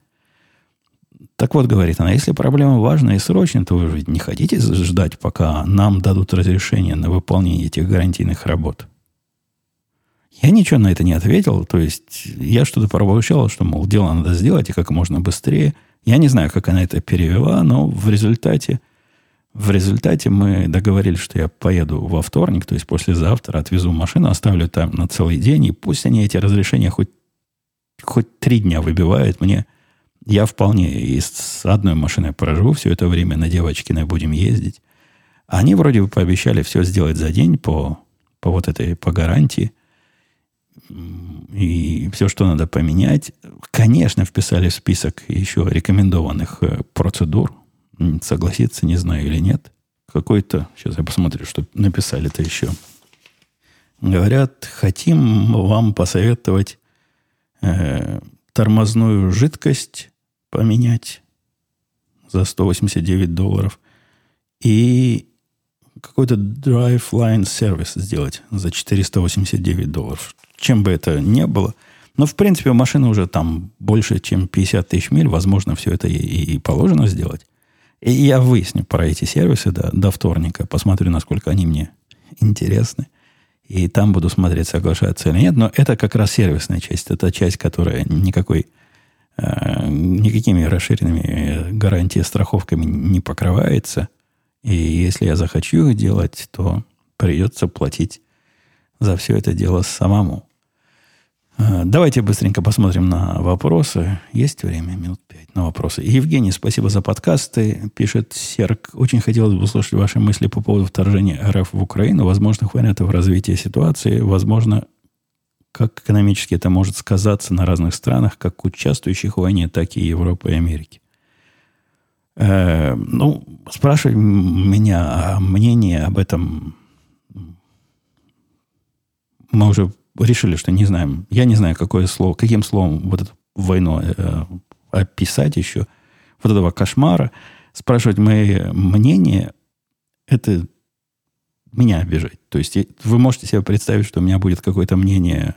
Так вот, говорит она, если проблема важная и срочная, то вы ведь не хотите ждать, пока нам дадут разрешение на выполнение этих гарантийных работ. Я ничего на это не ответил. То есть я что-то пробовал, что, мол, дело надо сделать и как можно быстрее. Я не знаю, как она это перевела, но в результате, в результате мы договорились, что я поеду во вторник, то есть послезавтра, отвезу машину, оставлю там на целый день, и пусть они эти разрешения хоть, хоть три дня выбивают мне. Я вполне и с одной машиной проживу все это время, на девочкиной будем ездить. Они вроде бы пообещали все сделать за день по, по вот этой, по гарантии и все, что надо поменять. Конечно, вписали в список еще рекомендованных э, процедур. Согласиться, не знаю или нет. Какой-то, сейчас я посмотрю, что написали-то еще. Говорят, хотим вам посоветовать э, тормозную жидкость поменять за 189 долларов и какой-то drive line сервис сделать за 489 долларов чем бы это ни было. Но, в принципе, машина уже там больше, чем 50 тысяч миль. Возможно, все это и, и положено сделать. И я выясню про эти сервисы до, до вторника. Посмотрю, насколько они мне интересны. И там буду смотреть, соглашаться или нет. Но это как раз сервисная часть. Это часть, которая никакой, никакими расширенными гарантиями, страховками не покрывается. И если я захочу их делать, то придется платить за все это дело самому. Э, давайте быстренько посмотрим на вопросы. Есть время? Минут пять на вопросы. Евгений, спасибо за подкасты. Пишет Серк. Очень хотелось бы услышать ваши мысли по поводу вторжения РФ в Украину, возможных вариантов развития ситуации, возможно, как экономически это может сказаться на разных странах, как участвующих в войне, так и Европы и Америки. Э, ну, спрашивать меня мнение об этом мы уже решили, что не знаем. Я не знаю, какое слово, каким словом вот эту войну э, описать еще вот этого кошмара, спрашивать мое мнение, это меня обижать. То есть вы можете себе представить, что у меня будет какое-то мнение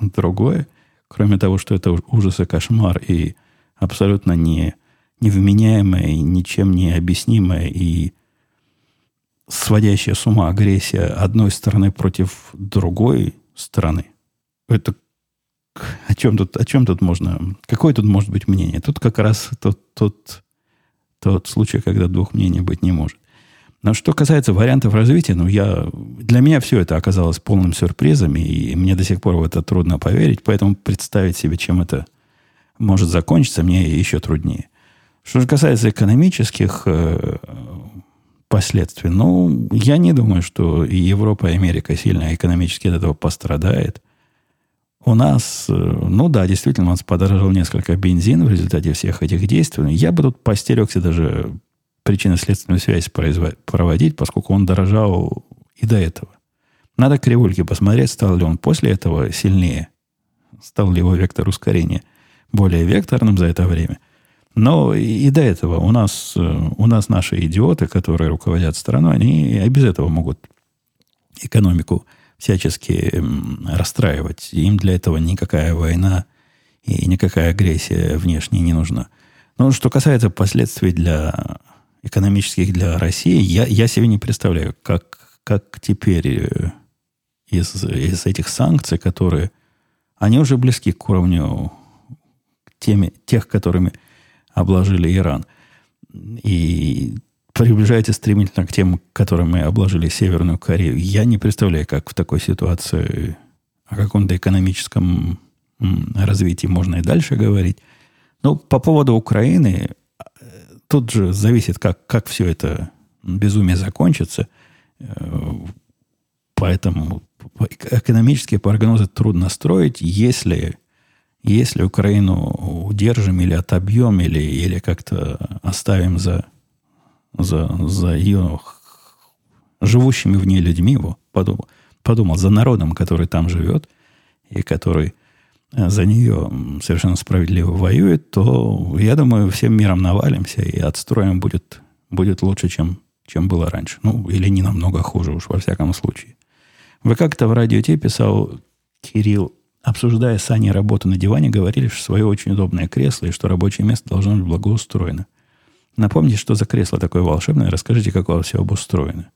другое, кроме того, что это ужас и кошмар и абсолютно не, невменяемое, ничем не объяснимое и сводящая с ума агрессия одной стороны против другой стороны. Это о чем тут, о чем тут можно, какое тут может быть мнение? Тут как раз тот, тот, тот случай, когда двух мнений быть не может. Но что касается вариантов развития, ну, я, для меня все это оказалось полным сюрпризом, и мне до сих пор в это трудно поверить, поэтому представить себе, чем это может закончиться, мне еще труднее. Что же касается экономических э, последствий, ну, я не думаю, что Европа, и Америка сильно экономически от этого пострадает. У нас, э, ну да, действительно, у нас подорожал несколько бензин в результате всех этих действий. Я бы тут постерегся даже причинно-следственную связь проводить, поскольку он дорожал и до этого. Надо кривульки посмотреть, стал ли он после этого сильнее, стал ли его вектор ускорения более векторным за это время. Но и до этого у нас, у нас наши идиоты, которые руководят страной, они и без этого могут экономику всячески расстраивать. Им для этого никакая война и никакая агрессия внешняя не нужна. Но что касается последствий для экономических для России, я, я себе не представляю, как, как теперь э, из, из этих санкций, которые, они уже близки к уровню теми, тех, которыми обложили Иран. И приближается стремительно к тем, которыми обложили Северную Корею. Я не представляю, как в такой ситуации о каком-то экономическом развитии можно и дальше говорить. Но по поводу Украины, тут же зависит, как, как все это безумие закончится. Поэтому экономические прогнозы трудно строить, если, если Украину удержим или отобьем, или, или как-то оставим за, за, за ее живущими в ней людьми, его подумал, подумал, за народом, который там живет, и который за нее совершенно справедливо воюет, то, я думаю, всем миром навалимся, и отстроим будет, будет лучше, чем, чем было раньше. Ну, или не намного хуже уж, во всяком случае. Вы как-то в радио Те писал, Кирилл, обсуждая с Аней работу на диване, говорили, что свое очень удобное кресло и что рабочее место должно быть благоустроено. Напомните, что за кресло такое волшебное, расскажите, как у вас все обустроено.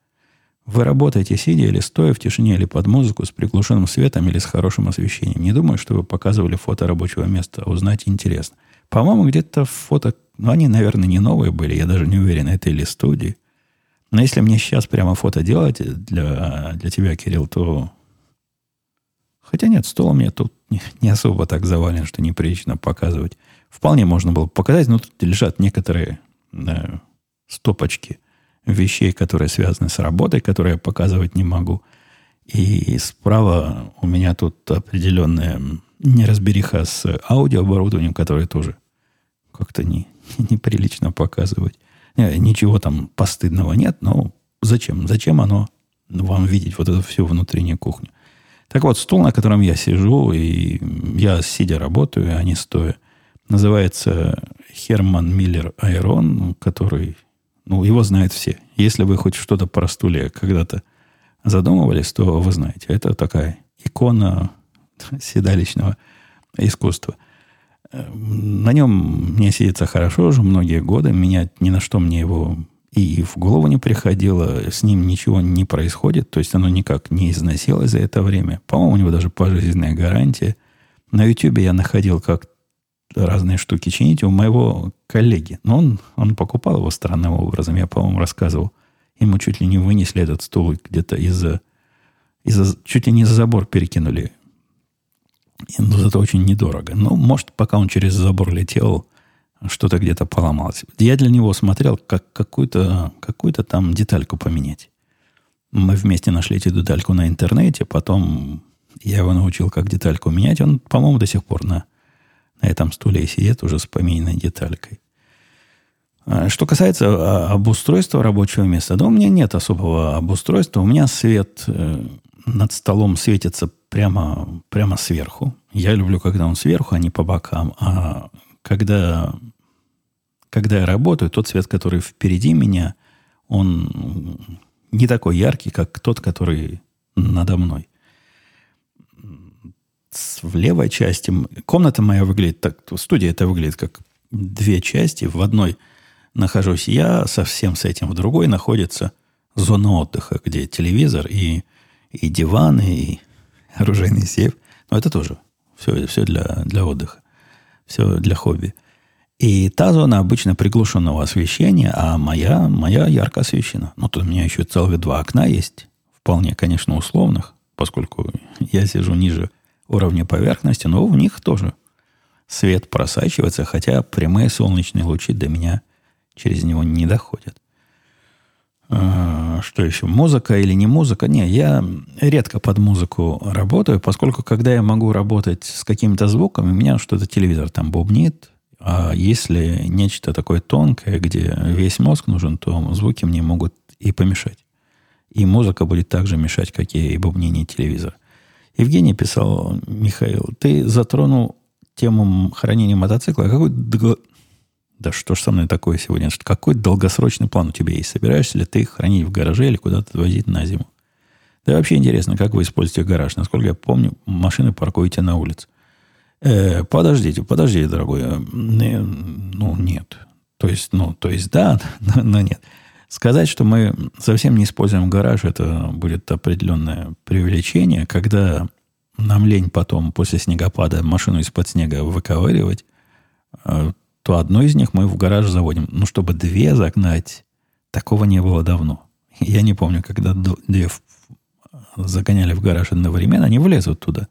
Вы работаете сидя или стоя в тишине, или под музыку, с приглушенным светом или с хорошим освещением. Не думаю, что вы показывали фото рабочего места. Узнать интересно. По-моему, где-то фото... Ну, они, наверное, не новые были. Я даже не уверен, это или студии. Но если мне сейчас прямо фото делать для, для тебя, Кирилл, то... Хотя нет, стол у меня тут не, не особо так завален, что неприлично показывать. Вполне можно было показать, но тут лежат некоторые э, стопочки вещей, которые связаны с работой, которые я показывать не могу. И справа у меня тут определенная неразбериха с аудиооборудованием, которое тоже как-то не, неприлично показывать. Ничего там постыдного нет, но зачем? Зачем оно вам видеть вот эту всю внутреннюю кухню? Так вот, стул, на котором я сижу, и я сидя работаю, а не стоя, называется Херман Миллер Айрон, который ну, его знают все. Если вы хоть что-то про стулья когда-то задумывались, то вы знаете. Это такая икона седалищного искусства. На нем мне сидится хорошо уже многие годы. Меня ни на что мне его и в голову не приходило. С ним ничего не происходит. То есть оно никак не износилось за это время. По-моему, у него даже пожизненная гарантия. На YouTube я находил, как разные штуки чинить у моего коллеги. Но он, он покупал его странным образом. Я, по-моему, рассказывал. Ему чуть ли не вынесли этот стул где-то из-за... из чуть ли не за забор перекинули. Но зато очень недорого. Но, может, пока он через забор летел, что-то где-то поломалось. Я для него смотрел, как какую-то какую там детальку поменять. Мы вместе нашли эту детальку на интернете, потом я его научил, как детальку менять. Он, по-моему, до сих пор на на этом стуле сидит уже с помененной деталькой. А, что касается а, обустройства рабочего места, да у меня нет особого обустройства. У меня свет э, над столом светится прямо, прямо сверху. Я люблю, когда он сверху, а не по бокам. А когда, когда я работаю, тот свет, который впереди меня, он не такой яркий, как тот, который надо мной. В левой части комната моя выглядит так, студия это выглядит как две части. В одной нахожусь я, совсем с этим в другой находится зона отдыха, где телевизор и, и диван, и оружейный сейф. Но это тоже все, все для, для отдыха. Все для хобби. И та зона обычно приглушенного освещения, а моя, моя ярко освещена. Ну, тут у меня еще целых два окна есть. Вполне, конечно, условных, поскольку я сижу ниже уровня поверхности, но в них тоже свет просачивается, хотя прямые солнечные лучи до меня через него не доходят. А, что еще? Музыка или не музыка? Не, я редко под музыку работаю, поскольку когда я могу работать с каким-то звуком, у меня что-то телевизор там бубнит, а если нечто такое тонкое, где весь мозг нужен, то звуки мне могут и помешать. И музыка будет также мешать, как и бубнение телевизора. Евгений писал, Михаил, ты затронул тему хранения мотоцикла. Какой да что ж со мной такое сегодня? Какой долгосрочный план у тебя есть? Собираешься ли ты их хранить в гараже или куда-то возить на зиму? Да вообще интересно, как вы используете гараж. Насколько я помню, машины паркуете на улице. Э, подождите, подождите, дорогой. Э, ну, нет. То есть, ну, то есть, да, но, но нет. Сказать, что мы совсем не используем гараж, это будет определенное преувеличение, когда нам лень потом после снегопада машину из-под снега выковыривать, э, то одну из них мы в гараж заводим. Ну, чтобы две загнать, такого не было давно. Я не помню, когда две загоняли в гараж одновременно, они влезут туда.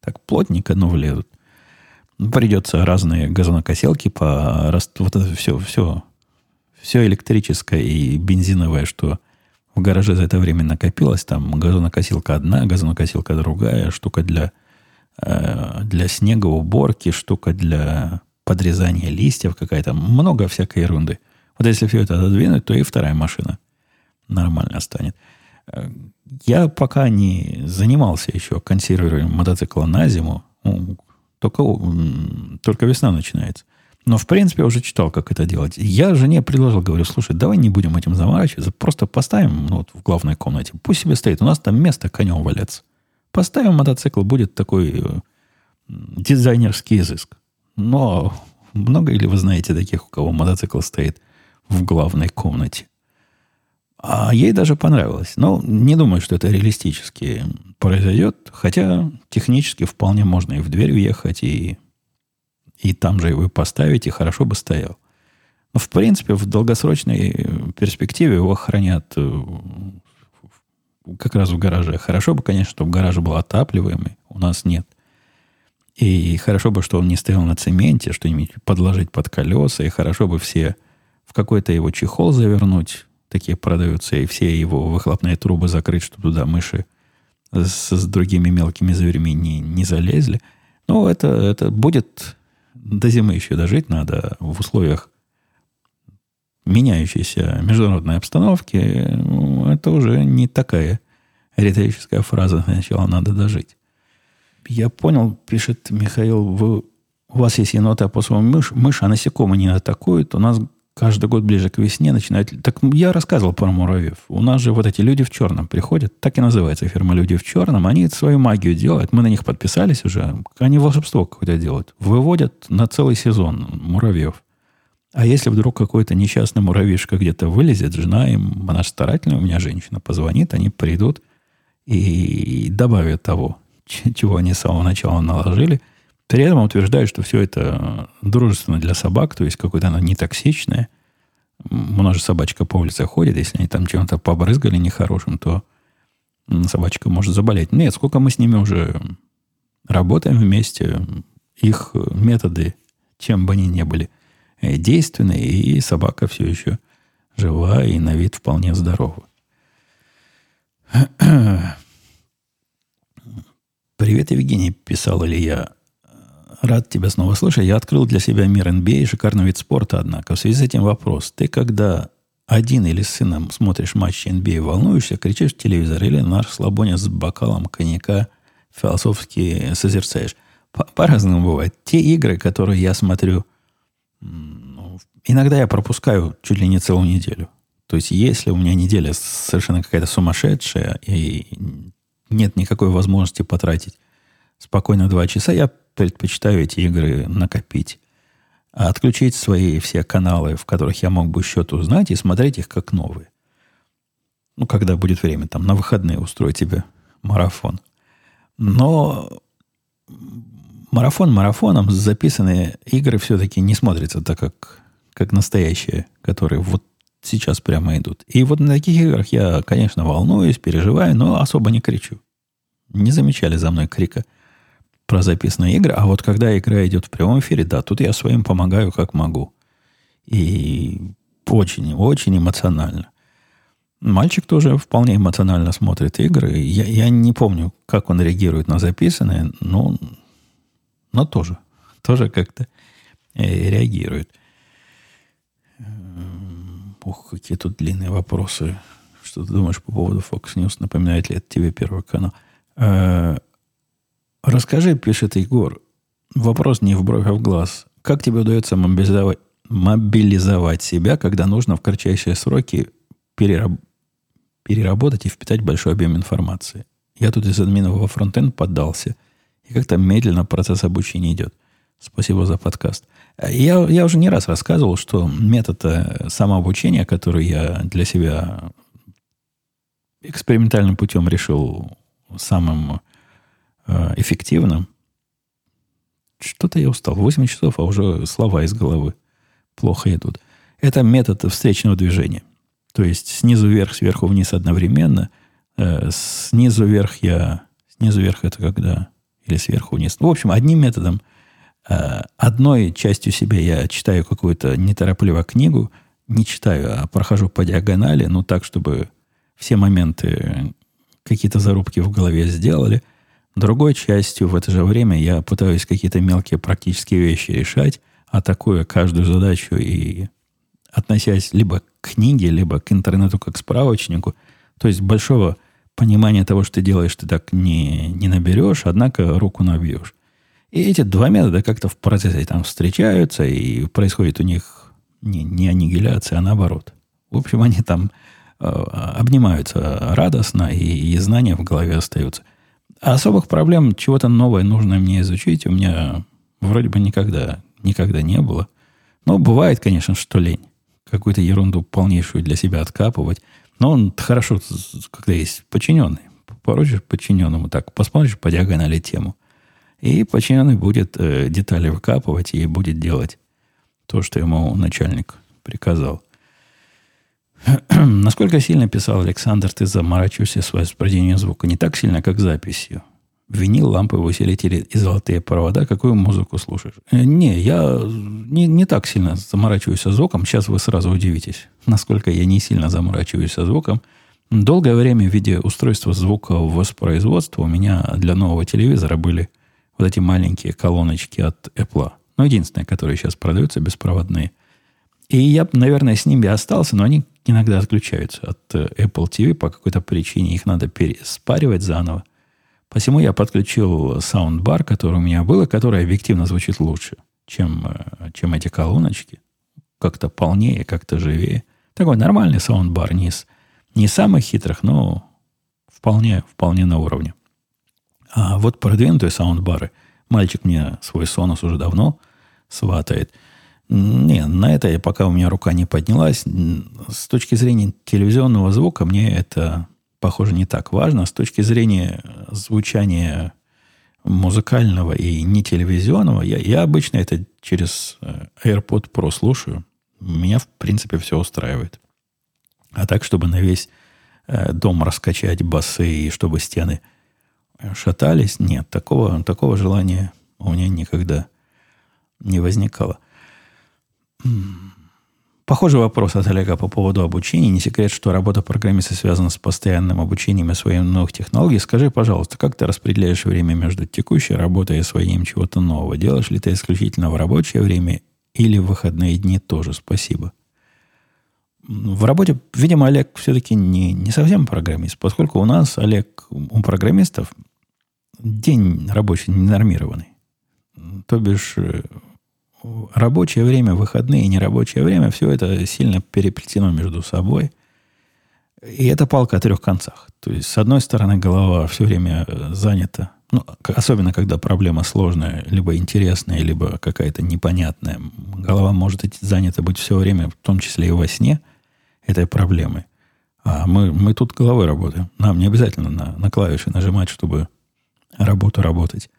Так плотненько, но влезут. Придется разные газонокоселки по... Вот это все, все, все электрическое и бензиновое, что в гараже за это время накопилось. Там газонокосилка одна, газонокосилка другая, штука для, э, для снегоуборки, штука для подрезание листьев какая-то, много всякой ерунды. Вот если все это отодвинуть, то и вторая машина нормально станет. Э, я пока не занимался еще консервированием мотоцикла на зиму. Ну, только, только весна начинается. Но, в принципе, я уже читал, как это делать. Я жене предложил, говорю, слушай, давай не будем этим заморачиваться, просто поставим ну, вот в главной комнате. Пусть себе стоит. У нас там место конем валяться. Поставим мотоцикл, будет такой э, дизайнерский изыск. Но много ли вы знаете таких, у кого мотоцикл стоит в главной комнате? А ей даже понравилось. Но не думаю, что это реалистически произойдет. Хотя технически вполне можно и в дверь въехать, и, и там же его поставить, и хорошо бы стоял. Но, в принципе, в долгосрочной перспективе его хранят э, как раз в гараже. Хорошо бы, конечно, чтобы гараж был отапливаемый. У нас нет. И хорошо бы, что он не стоял на цементе, что-нибудь подложить под колеса, и хорошо бы все в какой-то его чехол завернуть, такие продаются, и все его выхлопные трубы закрыть, чтобы туда мыши с, с другими мелкими зверями не, не залезли. Но это, это будет до зимы еще дожить надо в условиях меняющейся международной обстановки. Ну, это уже не такая риторическая фраза. Сначала надо дожить. Я понял, пишет Михаил, вы, у вас есть енота по своему мышь, мышь, а насекомые не атакуют. У нас каждый год ближе к весне начинают... Так я рассказывал про муравьев. У нас же вот эти люди в черном приходят. Так и называется фирма «Люди в черном». Они свою магию делают. Мы на них подписались уже. Они волшебство какое-то делают. Выводят на целый сезон муравьев. А если вдруг какой-то несчастный муравьишка где-то вылезет, жена им, она старательная, у меня женщина позвонит, они придут и добавят того чего они с самого начала наложили. При этом утверждают, что все это дружественно для собак, то есть какое-то оно не токсичное. У нас собачка по улице ходит, если они там чем-то побрызгали нехорошим, то собачка может заболеть. Нет, сколько мы с ними уже работаем вместе, их методы, чем бы они ни были, э, действенны, и собака все еще жива и на вид вполне здорова. «Привет, Евгений», – писал Илья. «Рад тебя снова слышать. Я открыл для себя мир NBA и шикарный вид спорта, однако. В связи с этим вопрос. Ты когда один или с сыном смотришь матч NBA, волнуешься, кричишь в телевизор или на слабоне с бокалом коньяка философски созерцаешь? По- по-разному бывает. Те игры, которые я смотрю иногда я пропускаю чуть ли не целую неделю. То есть, если у меня неделя совершенно какая-то сумасшедшая, и нет никакой возможности потратить спокойно два часа, я предпочитаю эти игры накопить. А отключить свои все каналы, в которых я мог бы счет узнать, и смотреть их как новые. Ну, когда будет время, там, на выходные устроить тебе марафон. Но марафон марафоном записанные игры все-таки не смотрятся так, как, как настоящие, которые вот сейчас прямо идут. И вот на таких играх я, конечно, волнуюсь, переживаю, но особо не кричу. Не замечали за мной крика про записанные игры. А вот когда игра идет в прямом эфире, да, тут я своим помогаю как могу. И очень, очень эмоционально. Мальчик тоже вполне эмоционально смотрит игры. Я, я не помню, как он реагирует на записанное, но, но тоже. Тоже как-то э, реагирует. Ух, какие тут длинные вопросы. Что ты думаешь по поводу Fox News? Напоминает ли это тебе Первый канал? Расскажи, пишет Егор. Вопрос не в бровь, а в глаз. Как тебе удается мобилизовать, мобилизовать себя, когда нужно в кратчайшие сроки перераб, переработать и впитать большой объем информации? Я тут из админа во фронтенд поддался, и как-то медленно процесс обучения идет. Спасибо за подкаст. Я, я уже не раз рассказывал, что метод э, самообучения, который я для себя экспериментальным путем решил самым эффективным, что-то я устал. 8 часов, а уже слова из головы плохо идут. Это метод встречного движения. То есть снизу вверх, сверху вниз одновременно. Э, снизу вверх я... Снизу вверх это когда... Или сверху вниз. Ну, в общем, одним методом – Э, одной частью себя я читаю какую-то неторопливо книгу, не читаю, а прохожу по диагонали, ну так, чтобы все моменты, какие-то зарубки в голове сделали. Другой частью в это же время я пытаюсь какие-то мелкие практические вещи решать, атакуя каждую задачу и относясь либо к книге, либо к интернету как справочнику. То есть большого понимания того, что ты делаешь, ты так не, не наберешь, однако руку набьешь. И эти два метода как-то в процессе там встречаются, и происходит у них не, не аннигиляция, а наоборот. В общем, они там э, обнимаются радостно, и, и знания в голове остаются. А особых проблем, чего-то новое нужно мне изучить, у меня вроде бы никогда, никогда не было. Но бывает, конечно, что лень. Какую-то ерунду полнейшую для себя откапывать. Но он хорошо, когда есть подчиненный. Поручишь подчиненному так, посмотришь по диагонали тему – и подчиненный будет э, детали выкапывать и будет делать то, что ему начальник приказал. Насколько сильно писал Александр, ты заморачиваешься с воспроизведением звука? Не так сильно, как записью. Винил, лампы, усилители и золотые провода. Какую музыку слушаешь? Э, не, я не, не так сильно заморачиваюсь со звуком. Сейчас вы сразу удивитесь, насколько я не сильно заморачиваюсь со звуком. Долгое время в виде устройства звука воспроизводства у меня для нового телевизора были – вот эти маленькие колоночки от Apple. Ну, единственные, которые сейчас продаются, беспроводные. И я, наверное, с ними остался, но они иногда отключаются от э, Apple TV по какой-то причине. Их надо переспаривать заново. Посему я подключил саундбар, который у меня был, который объективно звучит лучше, чем, э, чем эти колоночки. Как-то полнее, как-то живее. Такой нормальный саундбар, не, из, не самых хитрых, но вполне, вполне на уровне. А вот продвинутые саундбары, мальчик мне свой Sonos уже давно сватает. Не, на это пока у меня рука не поднялась. С точки зрения телевизионного звука мне это, похоже, не так важно. С точки зрения звучания музыкального и не телевизионного, я, я обычно это через э, AirPod Pro слушаю. Меня, в принципе, все устраивает. А так, чтобы на весь э, дом раскачать басы и чтобы стены шатались. Нет, такого, такого желания у меня никогда не возникало. Похожий вопрос от Олега по поводу обучения. Не секрет, что работа программиста связана с постоянным обучением и освоением новых технологий. Скажи, пожалуйста, как ты распределяешь время между текущей работой и освоением чего-то нового? Делаешь ли ты исключительно в рабочее время или в выходные дни тоже? Спасибо. В работе, видимо, Олег все-таки не, не совсем программист, поскольку у нас, Олег, у программистов день рабочий ненормированный. То бишь, э, рабочее время, выходные и нерабочее время, все это сильно переплетено между собой. И это палка о трех концах. То есть, с одной стороны, голова все время э, занята, ну, особенно когда проблема сложная, либо интересная, либо какая-то непонятная. Голова может занята быть все время, в том числе и во сне, этой проблемой. А мы, мы тут головой работаем. Нам не обязательно на, на клавиши нажимать, чтобы работу работать.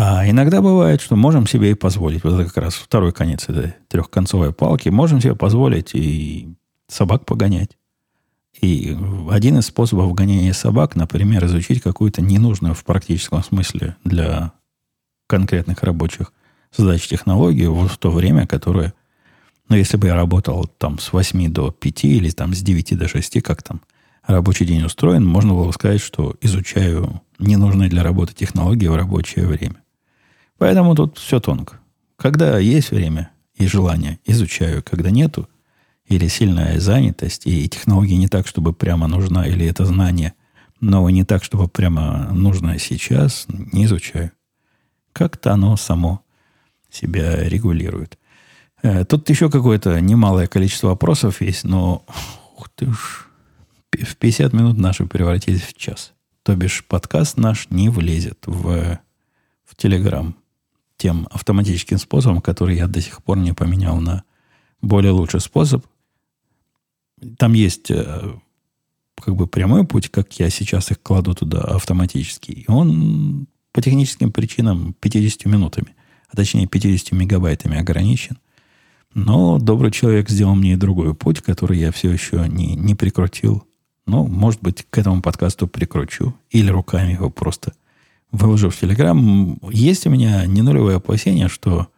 А иногда бывает, что можем себе и позволить. Вот это как раз второй конец этой трехконцовой палки. Можем себе позволить и собак погонять. И один из способов гонения собак, например, изучить какую-то ненужную в практическом смысле для конкретных рабочих задач технологию вот в то время, которое, ну, если бы я работал там с 8 до 5 или там с 9 до 6, как там рабочий день устроен, можно было сказать, что изучаю ненужные для работы технологии в рабочее время. Поэтому тут все тонко. Когда есть время и желание, изучаю. Когда нету, или сильная занятость, и технология не так, чтобы прямо нужна, или это знание, но не так, чтобы прямо нужно сейчас, не изучаю. Как-то оно само себя регулирует. Э, тут еще какое-то немалое количество вопросов есть, но ух ты ж, в 50 минут наши превратились в час. То бишь подкаст наш не влезет в, в Телеграм тем автоматическим способом, который я до сих пор не поменял на более лучший способ – там есть э, как бы прямой путь, как я сейчас их кладу туда автоматически. И он по техническим причинам 50 минутами, а точнее 50 мегабайтами ограничен. Но добрый человек сделал мне и другой путь, который я все еще не, не прикрутил. Но, может быть, к этому подкасту прикручу. Или руками его просто выложу в Телеграм. Есть у меня не нулевое опасение, что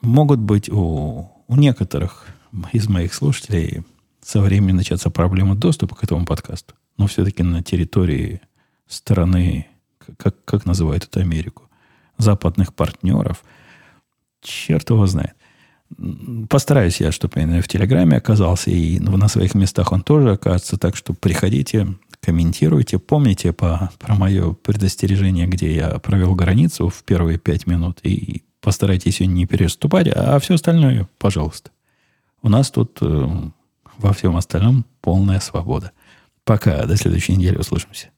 могут быть у, у некоторых из моих слушателей со временем начаться проблема доступа к этому подкасту. Но все-таки на территории стороны, как, как называют эту Америку, западных партнеров, черт его знает. Постараюсь я, чтобы я в Телеграме оказался, и на своих местах он тоже окажется. Так что приходите, комментируйте. Помните по, про мое предостережение, где я провел границу в первые пять минут, и постарайтесь ее не переступать, а все остальное, пожалуйста. У нас тут э, во всем остальном полная свобода. Пока. До следующей недели. Услышимся.